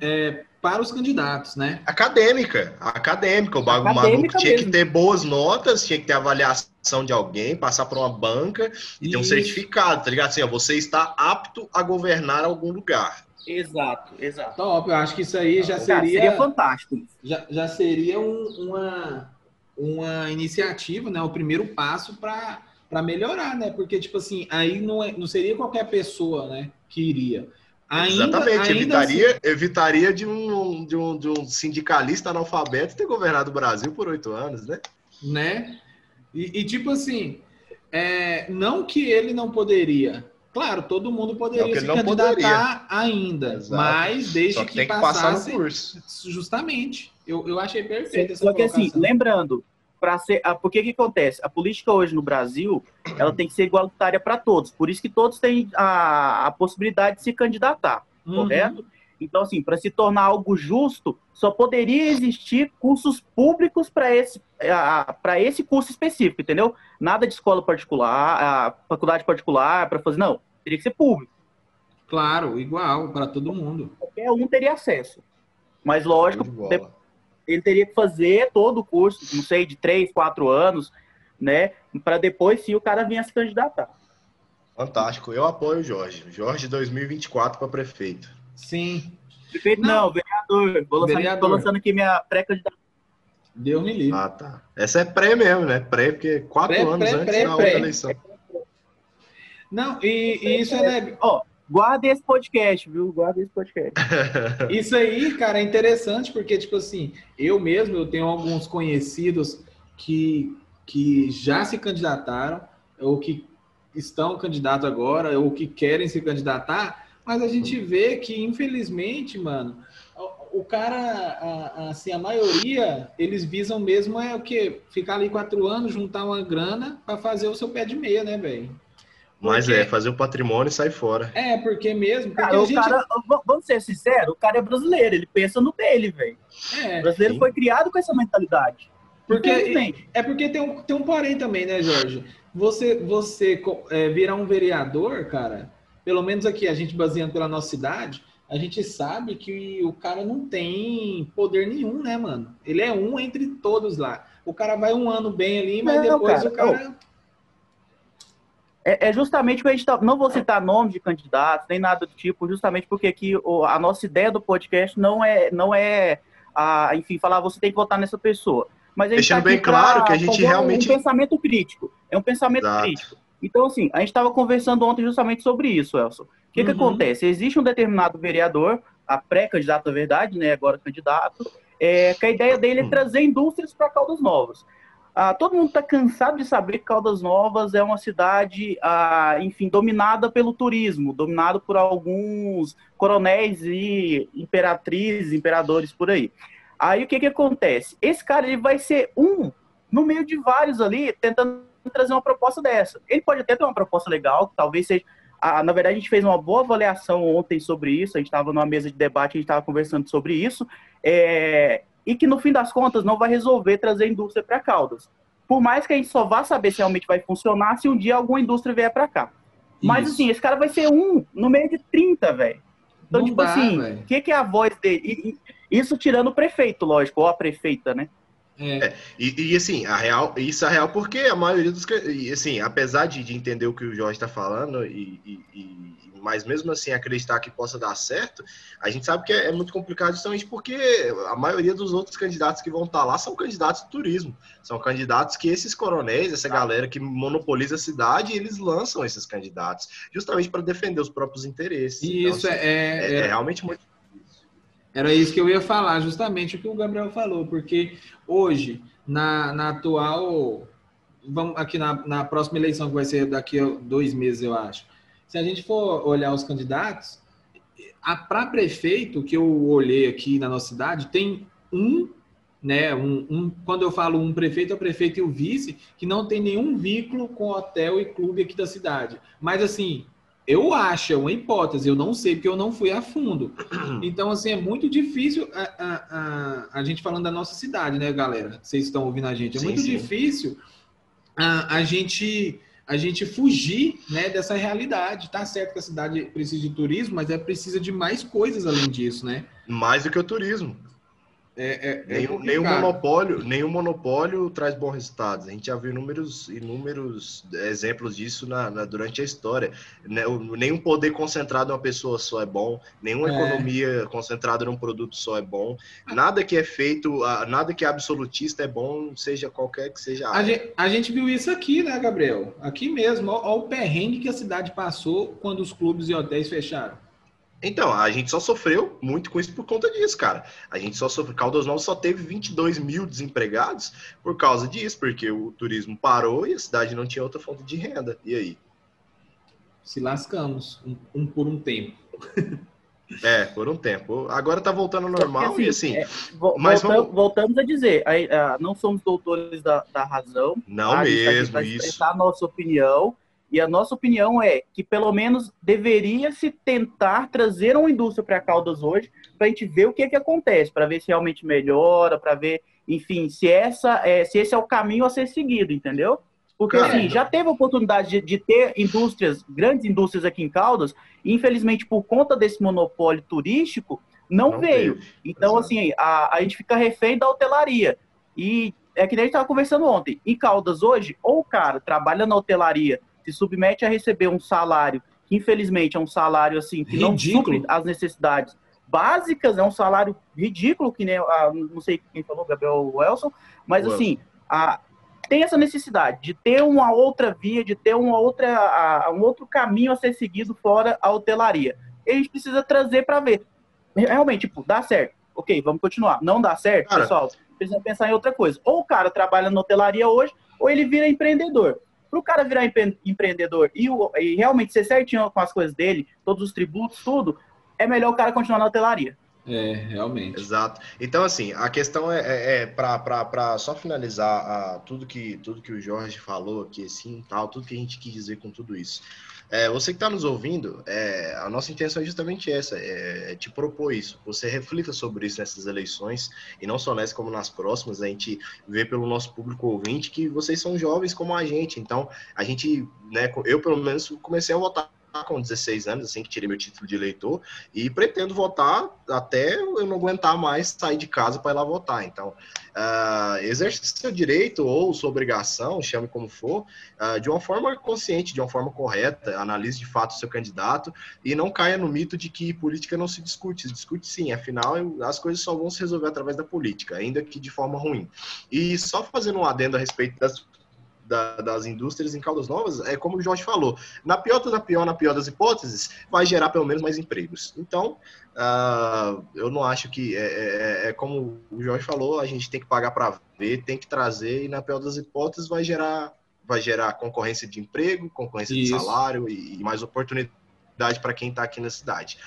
é, para os candidatos, né? Acadêmica, acadêmica. O bagulho Acadêmica maluco tinha mesmo. que ter boas notas, tinha que ter avaliação de alguém, passar por uma banca e ter um Isso. certificado, tá ligado? Assim, ó, você está apto a governar algum lugar. Exato, exato. Top, eu acho que isso aí já seria, seria fantástico. já, já seria um- uma, uma iniciativa, né? O primeiro passo para melhorar, né? Porque, tipo assim, aí não, é, não seria qualquer pessoa, né, que iria. Ainda, Exatamente, ainda assim- evitaria, evitaria de, um, de, um, de um sindicalista analfabeto ter governado o Brasil por oito anos, né? né? E, e, tipo assim, é, não que ele não poderia. Claro, todo mundo poderia se candidatar ainda, Exato. mas desde Só que que, tem que passar passasse no curso. justamente. Eu, eu achei perfeito essa Só que assim, lembrando, para ser, ah, porque que acontece? A política hoje no Brasil, ela tem que ser igualitária para todos. Por isso que todos têm a, a possibilidade de se candidatar, Uhum. correto? Então, assim, para se tornar algo justo, só poderia existir cursos públicos para esse, para esse curso específico, entendeu? Nada de escola particular, a faculdade particular, para fazer. Não, teria que ser público. Claro, igual para todo mundo. Qualquer um teria acesso. Mas, lógico, ele teria que fazer todo o curso, não sei, de três, quatro anos, né? Para depois sim o cara vir a se candidatar. Fantástico. Eu apoio o Jorge. Jorge 2024 para prefeito. Sim, Prefeito, Não. não, vereador. Vou lançar, Vereador. Tô lançando aqui minha pré-candidatura. Deus me livre. Ah, tá. Essa é pré mesmo, né? Pré, porque quatro Pré, anos pré, antes pré, da pré. outra eleição. Não, e, e isso é legal. Ó, guarda esse podcast, viu? Guarda esse podcast. Isso aí, cara, é interessante porque, tipo assim, eu mesmo, eu tenho alguns conhecidos que, que já se candidataram, ou que estão candidatos agora, ou que querem se candidatar, mas a gente vê que, infelizmente, mano, o, cara, a- assim, a maioria, eles visam mesmo é o quê? Ficar ali quatro anos, juntar uma grana para fazer o seu pé de meia, né, velho? Mas Porque- é, fazer o patrimônio e sair fora. É, porque mesmo, porque Cara, a o gente... cara, vamos ser sinceros, o cara é brasileiro, ele pensa no dele, velho. É, O brasileiro sim. foi criado com essa mentalidade. Porque-. É porque tem um, tem um porém também, né, Jorge? Você, você é, virar um vereador, cara, pelo menos aqui, a gente baseando pela nossa cidade, a gente sabe que o cara não tem poder nenhum, né, mano? Ele é um entre todos lá. O cara vai um ano bem ali, mas Não, depois cara, o cara. É justamente o que a gente tá. Não vou citar nomes de candidatos, nem nada do tipo, justamente porque aqui o- a nossa ideia do podcast não é, não é a, enfim, falar você tem que votar nessa pessoa. Mas a gente Deixando tá aqui bem claro pra que a gente um- realmente- um pensamento crítico. É um pensamento Exato. crítico. Então, assim, a gente estava conversando ontem justamente sobre isso, Elson. O que, que Uhum. acontece? Existe um determinado vereador, a pré-candidato, na verdade, né, agora candidato, é, que a ideia dele é Hum. trazer indústrias para Caldas Novas. Ah, todo mundo está cansado de saber que Caldas Novas é uma cidade, ah, enfim, dominada pelo turismo, dominada por alguns coronéis e imperatrizes, imperadores por aí. Aí o que, que acontece? Esse cara ele vai ser um no meio de vários ali, tentando trazer uma proposta dessa. Ele pode até ter uma proposta legal, que talvez seja. ah, na verdade, a gente fez uma boa avaliação ontem sobre isso. A gente estava numa mesa de debate, a gente estava conversando sobre isso. é, e que no fim das contas não vai resolver trazer indústria para Caldas. Por mais que a gente só vá saber se realmente vai funcionar se um dia alguma indústria vier para cá. Mas Isso. assim, esse cara vai ser um no meio de 30, velho. Então, Não tipo dá, assim, o que, que é a voz dele? E- e- isso tirando o prefeito, lógico, ou a prefeita, né? É, E, e, assim, a real, isso é real porque a maioria dos. E, assim, apesar de, de entender o que o Jorge está falando, e, e- e- mas mesmo assim acreditar que possa dar certo, a gente sabe que é, é muito complicado justamente porque a maioria dos outros candidatos que vão estar lá são candidatos de turismo. São candidatos que esses coronéis, essa galera que monopoliza a cidade, eles lançam esses candidatos, justamente para defender os próprios interesses. e Então, isso assim, é, é- é, é- é realmente muito. Era isso que eu ia falar, justamente o que o Gabriel falou, porque hoje, na, na atual. Vamos aqui na, na próxima eleição, que vai ser daqui a dois meses, eu acho. Se a gente for olhar os candidatos, para prefeito, que eu olhei aqui na nossa cidade, tem um, né? Um, um- quando eu falo um prefeito, é o prefeito e o vice, que não tem nenhum vínculo com hotel e clube aqui da cidade. Mas assim, eu acho, é uma hipótese, eu não sei, porque eu não fui a fundo. Então, assim, é muito difícil a, a, a, a gente falando da nossa cidade, né, galera? Vocês estão ouvindo a gente. É Sim, muito sim. difícil a, a gente a gente fugir né, dessa realidade. Tá certo que a cidade precisa de turismo, mas é precisa de mais coisas além disso, né? Mais do que o turismo. É, é, é Nenhum, nenhum complicado. monopólio, nenhum monopólio traz bons resultados. A gente já viu inúmeros, inúmeros exemplos disso na, na- durante a história. Né, Nenhum poder concentrado em uma pessoa só é bom, nenhuma É. economia concentrada num produto só é bom. Nada que é feito, nada que é absolutista é bom, seja qualquer que seja a A gente, a gente viu isso aqui, né, Gabriel? Aqui mesmo. Olha o perrengue que a cidade passou quando os clubes e hotéis fecharam. Então, a gente só sofreu muito com isso por conta disso, cara. A gente só sofreu. Caldas Novas só teve 22 mil desempregados por causa disso, porque o turismo parou e a cidade não tinha outra fonte de renda. E aí? Se lascamos, um, um por um tempo. É, por um tempo. Agora tá voltando ao normal Porque, e assim. é, vo- mas voltam- vamos- Voltamos a dizer, aí, não somos doutores da, da razão. Não a gente tá aqui mesmo, pra isso. expressar a nossa opinião. E a nossa opinião é que pelo menos deveria se tentar trazer uma indústria para Caldas hoje, para a gente ver o que, que acontece, para ver se realmente melhora, para ver, enfim, se, essa é, se esse é o caminho a ser seguido, entendeu? Porque Cara, assim, já teve a oportunidade de, de ter indústrias, grandes indústrias aqui em Caldas, e infelizmente por conta desse monopólio turístico, não, Não veio. teve. Então, Exato. assim, a, a gente fica refém da hotelaria. E é que nem a gente estava conversando ontem. Em Caldas hoje, ou o cara trabalha na hotelaria, se submete a receber um salário, que infelizmente é um salário assim, que não Ridículo. supre as necessidades básicas, é um salário ridículo, que nem, a, não sei quem falou, Gabriel Welson, mas Welson. assim, a, tem essa necessidade de ter uma outra via, de ter uma outra, a- um outro caminho a ser seguido fora a hotelaria. E a gente precisa trazer para ver. Realmente, tipo, dá certo. Ok, vamos continuar. Não dá certo, Cara. pessoal, precisa pensar em outra coisa. Ou o cara trabalha na hotelaria hoje, ou ele vira empreendedor. Para o cara virar empre- empreendedor e, o- e realmente ser certinho com as coisas dele, todos os tributos, tudo, é melhor o cara continuar na hotelaria. É, realmente. Exato. Então, assim, a questão é, é, é para só finalizar a, tudo, que, tudo que o Jorge falou aqui, assim, tal, tudo que a gente quis dizer com tudo isso. É, você que está nos ouvindo, é, a nossa intenção é justamente essa, é, é te propor isso. Você reflita sobre isso nessas eleições, e não só nessa como nas próximas, a gente vê pelo nosso público ouvinte que vocês são jovens como a gente, então a gente, né, eu pelo menos comecei a votar com 16 anos, assim que tirei meu título de eleitor, e pretendo votar até eu não aguentar mais sair de casa para ir lá votar. Então, ah, exerce seu direito ou sua obrigação, chame como for, ah, de uma forma consciente, de uma forma correta, analise de fato o seu candidato e não caia no mito de que política não se discute. Se discute sim, afinal, as coisas só vão se resolver através da política, ainda que de forma ruim. E só fazendo um adendo a respeito das da- das indústrias em Caldas Novas, é como o Jorge falou, na pior, na pior, na pior das hipóteses, vai gerar pelo menos mais empregos. Então, ah, eu não acho que é, é- é como o Jorge falou, a gente tem que pagar para ver, tem que trazer e na pior das hipóteses vai gerar vai gerar concorrência de emprego, concorrência Isso. de salário e, e mais oportunidade para quem está aqui na cidade.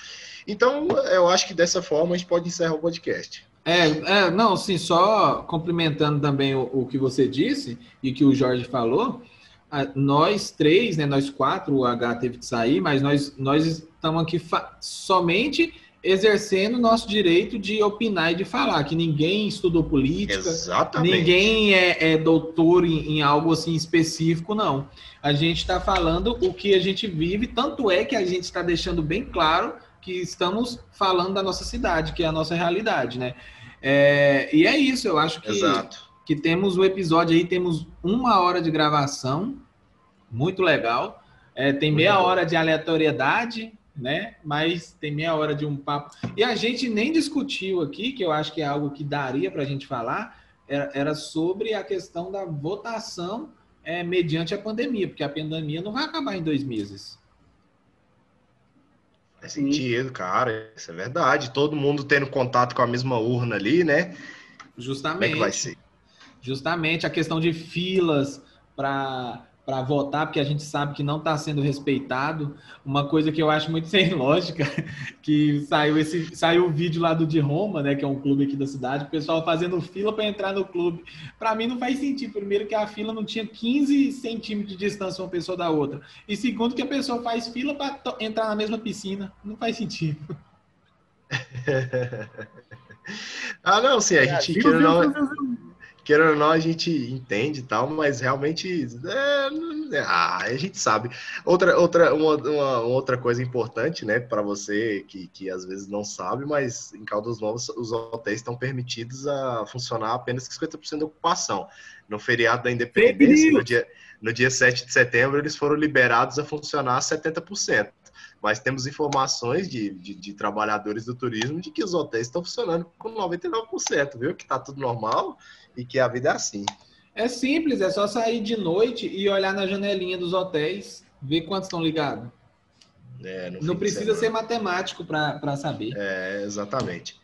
Então, eu acho que dessa forma a gente pode encerrar o podcast. É, é, não, sim, só complementando também o, o que você disse e que o Jorge falou, a- nós três, né, nós quatro, o H teve que sair, mas nós, nós estamos aqui somente exercendo o nosso direito de opinar e de falar, que ninguém estudou política, Exatamente. Ninguém é, é doutor em, em algo assim específico, não. A gente está falando o que a gente vive, tanto é que a gente está deixando bem claro que estamos falando da nossa cidade, que é a nossa realidade, né? É, e é isso, eu acho que, Exato. que temos o episódio aí, temos uma hora de gravação, muito legal. É, tem meia hora de aleatoriedade, né? Mas tem meia hora de um papo. E a gente nem discutiu aqui, que eu acho que é algo que daria para a gente falar, era, era sobre a questão da votação é, mediante a pandemia, porque a pandemia não vai acabar em dois meses. Faz sentido, cara. Isso é verdade. Todo mundo tendo contato com a mesma urna ali, né? Como é Justamente. que vai ser? Justamente a questão de filas para para votar, porque a gente sabe que não está sendo respeitado. Uma coisa que eu acho muito sem lógica, que saiu esse saiu o vídeo lá do de Roma, né, que é um clube aqui da cidade, o pessoal fazendo fila para entrar no clube. Para mim não faz sentido. Primeiro que a fila não tinha 15 centímetros de distância uma pessoa da outra. E segundo que a pessoa faz fila para entrar na mesma piscina. Não faz sentido. Ah, não, sim, a gente, viu, ou viu, não, querendo ou não, a gente entende e tal, mas realmente, é, é, ah, a gente sabe. Outra, outra, uma, uma outra coisa importante, né, para você que, que às vezes não sabe, mas em Caldas Novas os hotéis estão permitidos a funcionar apenas com 50% de ocupação. No feriado da Independência, no dia, no dia 7 de setembro, eles foram liberados a funcionar 70%. Mas temos informações de, de, de trabalhadores do turismo de que os hotéis estão funcionando com 99%, viu? Que tá tudo normal e que a vida é assim. É simples, é só sair de noite e olhar na janelinha dos hotéis, ver quantos estão ligados. É, Não precisa ser matemático para saber. É, exatamente.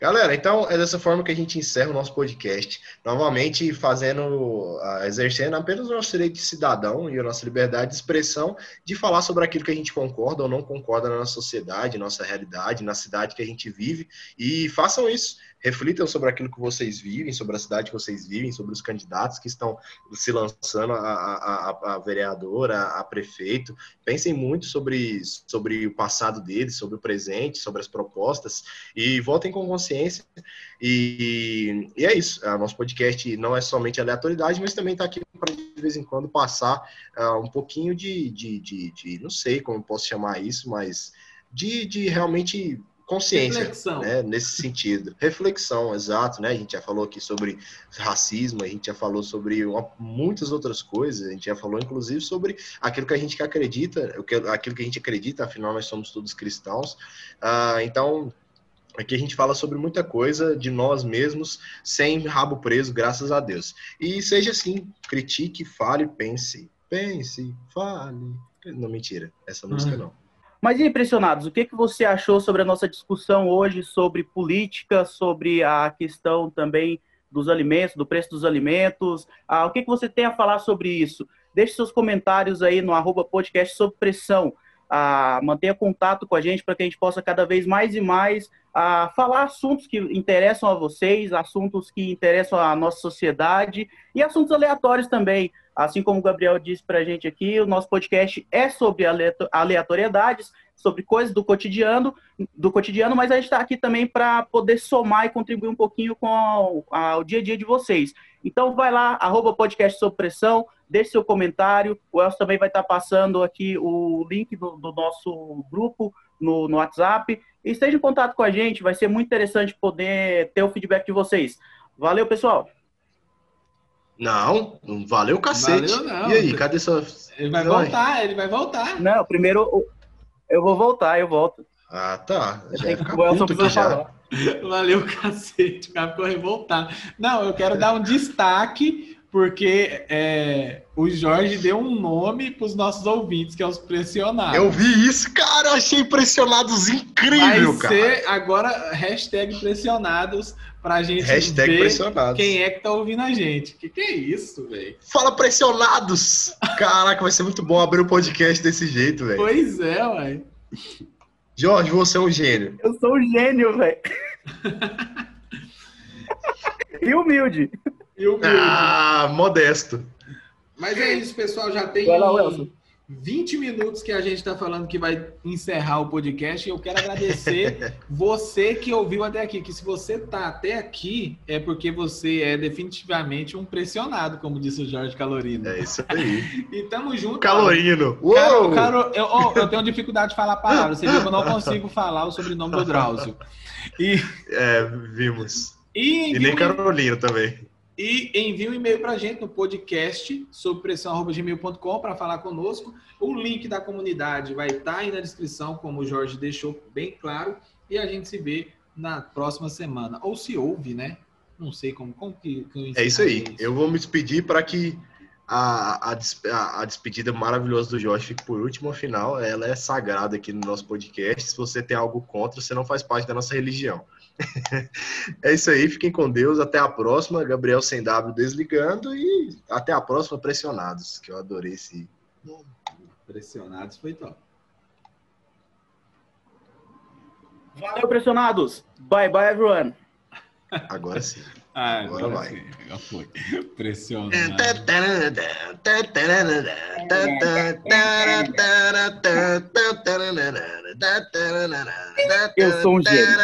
Galera, então é dessa forma que a gente encerra o nosso podcast. Novamente fazendo, ah, exercendo apenas o nosso direito de cidadão e a nossa liberdade de expressão de falar sobre aquilo que a gente concorda ou não concorda na nossa sociedade, nossa realidade, na cidade que a gente vive. E façam isso. Reflitam sobre aquilo que vocês vivem, sobre a cidade que vocês vivem, sobre os candidatos que estão se lançando a, a, a, a vereador, a, prefeito. Pensem muito sobre, sobre o passado deles, sobre o presente, sobre as propostas e votem com consciência. E, e é isso. O nosso podcast não é somente aleatoriedade, mas também está aqui para de vez em quando passar ah, um pouquinho de, de, de, de- não sei como posso chamar isso, mas de, de realmente consciência Reflexão. né, nesse sentido. Reflexão, exato, né? A gente já falou aqui sobre racismo, a gente já falou sobre uma- muitas outras coisas, a gente já falou inclusive sobre aquilo que a gente acredita, aquilo que a gente acredita, afinal nós somos todos cristãos. Ah, então, aqui a gente fala sobre muita coisa de nós mesmos, sem rabo preso, graças a Deus. E seja assim, critique, fale, pense. Pense, fale. Não, mentira, essa música Uhum. não. Mas impressionados, o que, que você achou sobre a nossa discussão hoje sobre política, sobre a questão também dos alimentos, do preço dos alimentos? Ah, o que, que você tem a falar sobre isso? Deixe seus comentários aí no arroba podcast sob pressão. Ah, mantenha contato com a gente para que a gente possa cada vez mais e mais ah, falar assuntos que interessam a vocês, assuntos que interessam a nossa sociedade e assuntos aleatórios também. Assim como o Gabriel disse para a gente aqui, o nosso podcast é sobre aleato- aleatoriedades, sobre coisas do cotidiano, do cotidiano, mas a gente está aqui também para poder somar e contribuir um pouquinho com o dia a dia de vocês. Então vai lá, arroba podcast sob pressão, deixe seu comentário. O Elcio também vai estar passando aqui o link do, do nosso grupo no, no WhatsApp. E esteja em contato com a gente, vai ser muito interessante poder ter o feedback de vocês. Valeu, pessoal! Não, não valeu o cacete. Valeu, não. E aí, cadê sua. Ele vai Vai. voltar, ele vai voltar. Não, primeiro eu vou voltar, eu volto. Ah, tá. Já ia que- ficar o Elson puto aqui precisa já. falar. Valeu, cacete. O cara ficou revoltado. Não, eu quero dar um destaque, porque é, o Jorge deu um nome para os nossos ouvintes, que é os pressionados. Eu vi isso, cara. Eu achei impressionados Vai incrível, cara. ser agora hashtag pressionados pra gente Hashtag ver pressionados. quem é que tá ouvindo a gente. Que que é isso, velho? Fala pressionados! Caraca, vai ser muito bom abrir o podcast desse jeito, velho. Pois é, ué. Jorge, você é um gênio. Eu sou um gênio, velho. e humilde. E o Ah, modesto. Mas é isso, pessoal. Já tem lá, Wilson. 20 minutos que a gente está falando que vai encerrar o podcast. E eu quero agradecer você que ouviu até aqui. Que se você tá até aqui, é porque você é definitivamente um pressionado, como disse o Jorge Calorino. É isso aí. E tamo junto. Calorino. Cara, Uou! cara, eu, ó, eu tenho dificuldade de falar a palavra. Você viu que eu não consigo falar o sobrenome do Drauzio. E, É, vimos. e, E nem Carolino também. E envia um e-mail pra gente no podcast sob pressão.gmail.com para falar conosco. O link da comunidade vai estar aí na descrição, como o Jorge deixou bem claro. E a gente se vê na próxima semana. Ou se ouve, né? Não sei como, como que, que É isso aí. encerro Eu vou me despedir para que a, a, a- a despedida maravilhosa do Jorge fique por último. Afinal, ela é sagrada aqui no nosso podcast. Se você tem algo contra, você não faz parte da nossa religião. é isso aí. Fiquem com Deus. Até a próxima. Gabriel sem W desligando. E até a próxima, pressionados. Que eu adorei esse. Pressionados foi top. Valeu, pressionados. Bye, bye, everyone. Agora sim. Ah, Agora vai. já foi. Pressionado. Eu sou um gênio.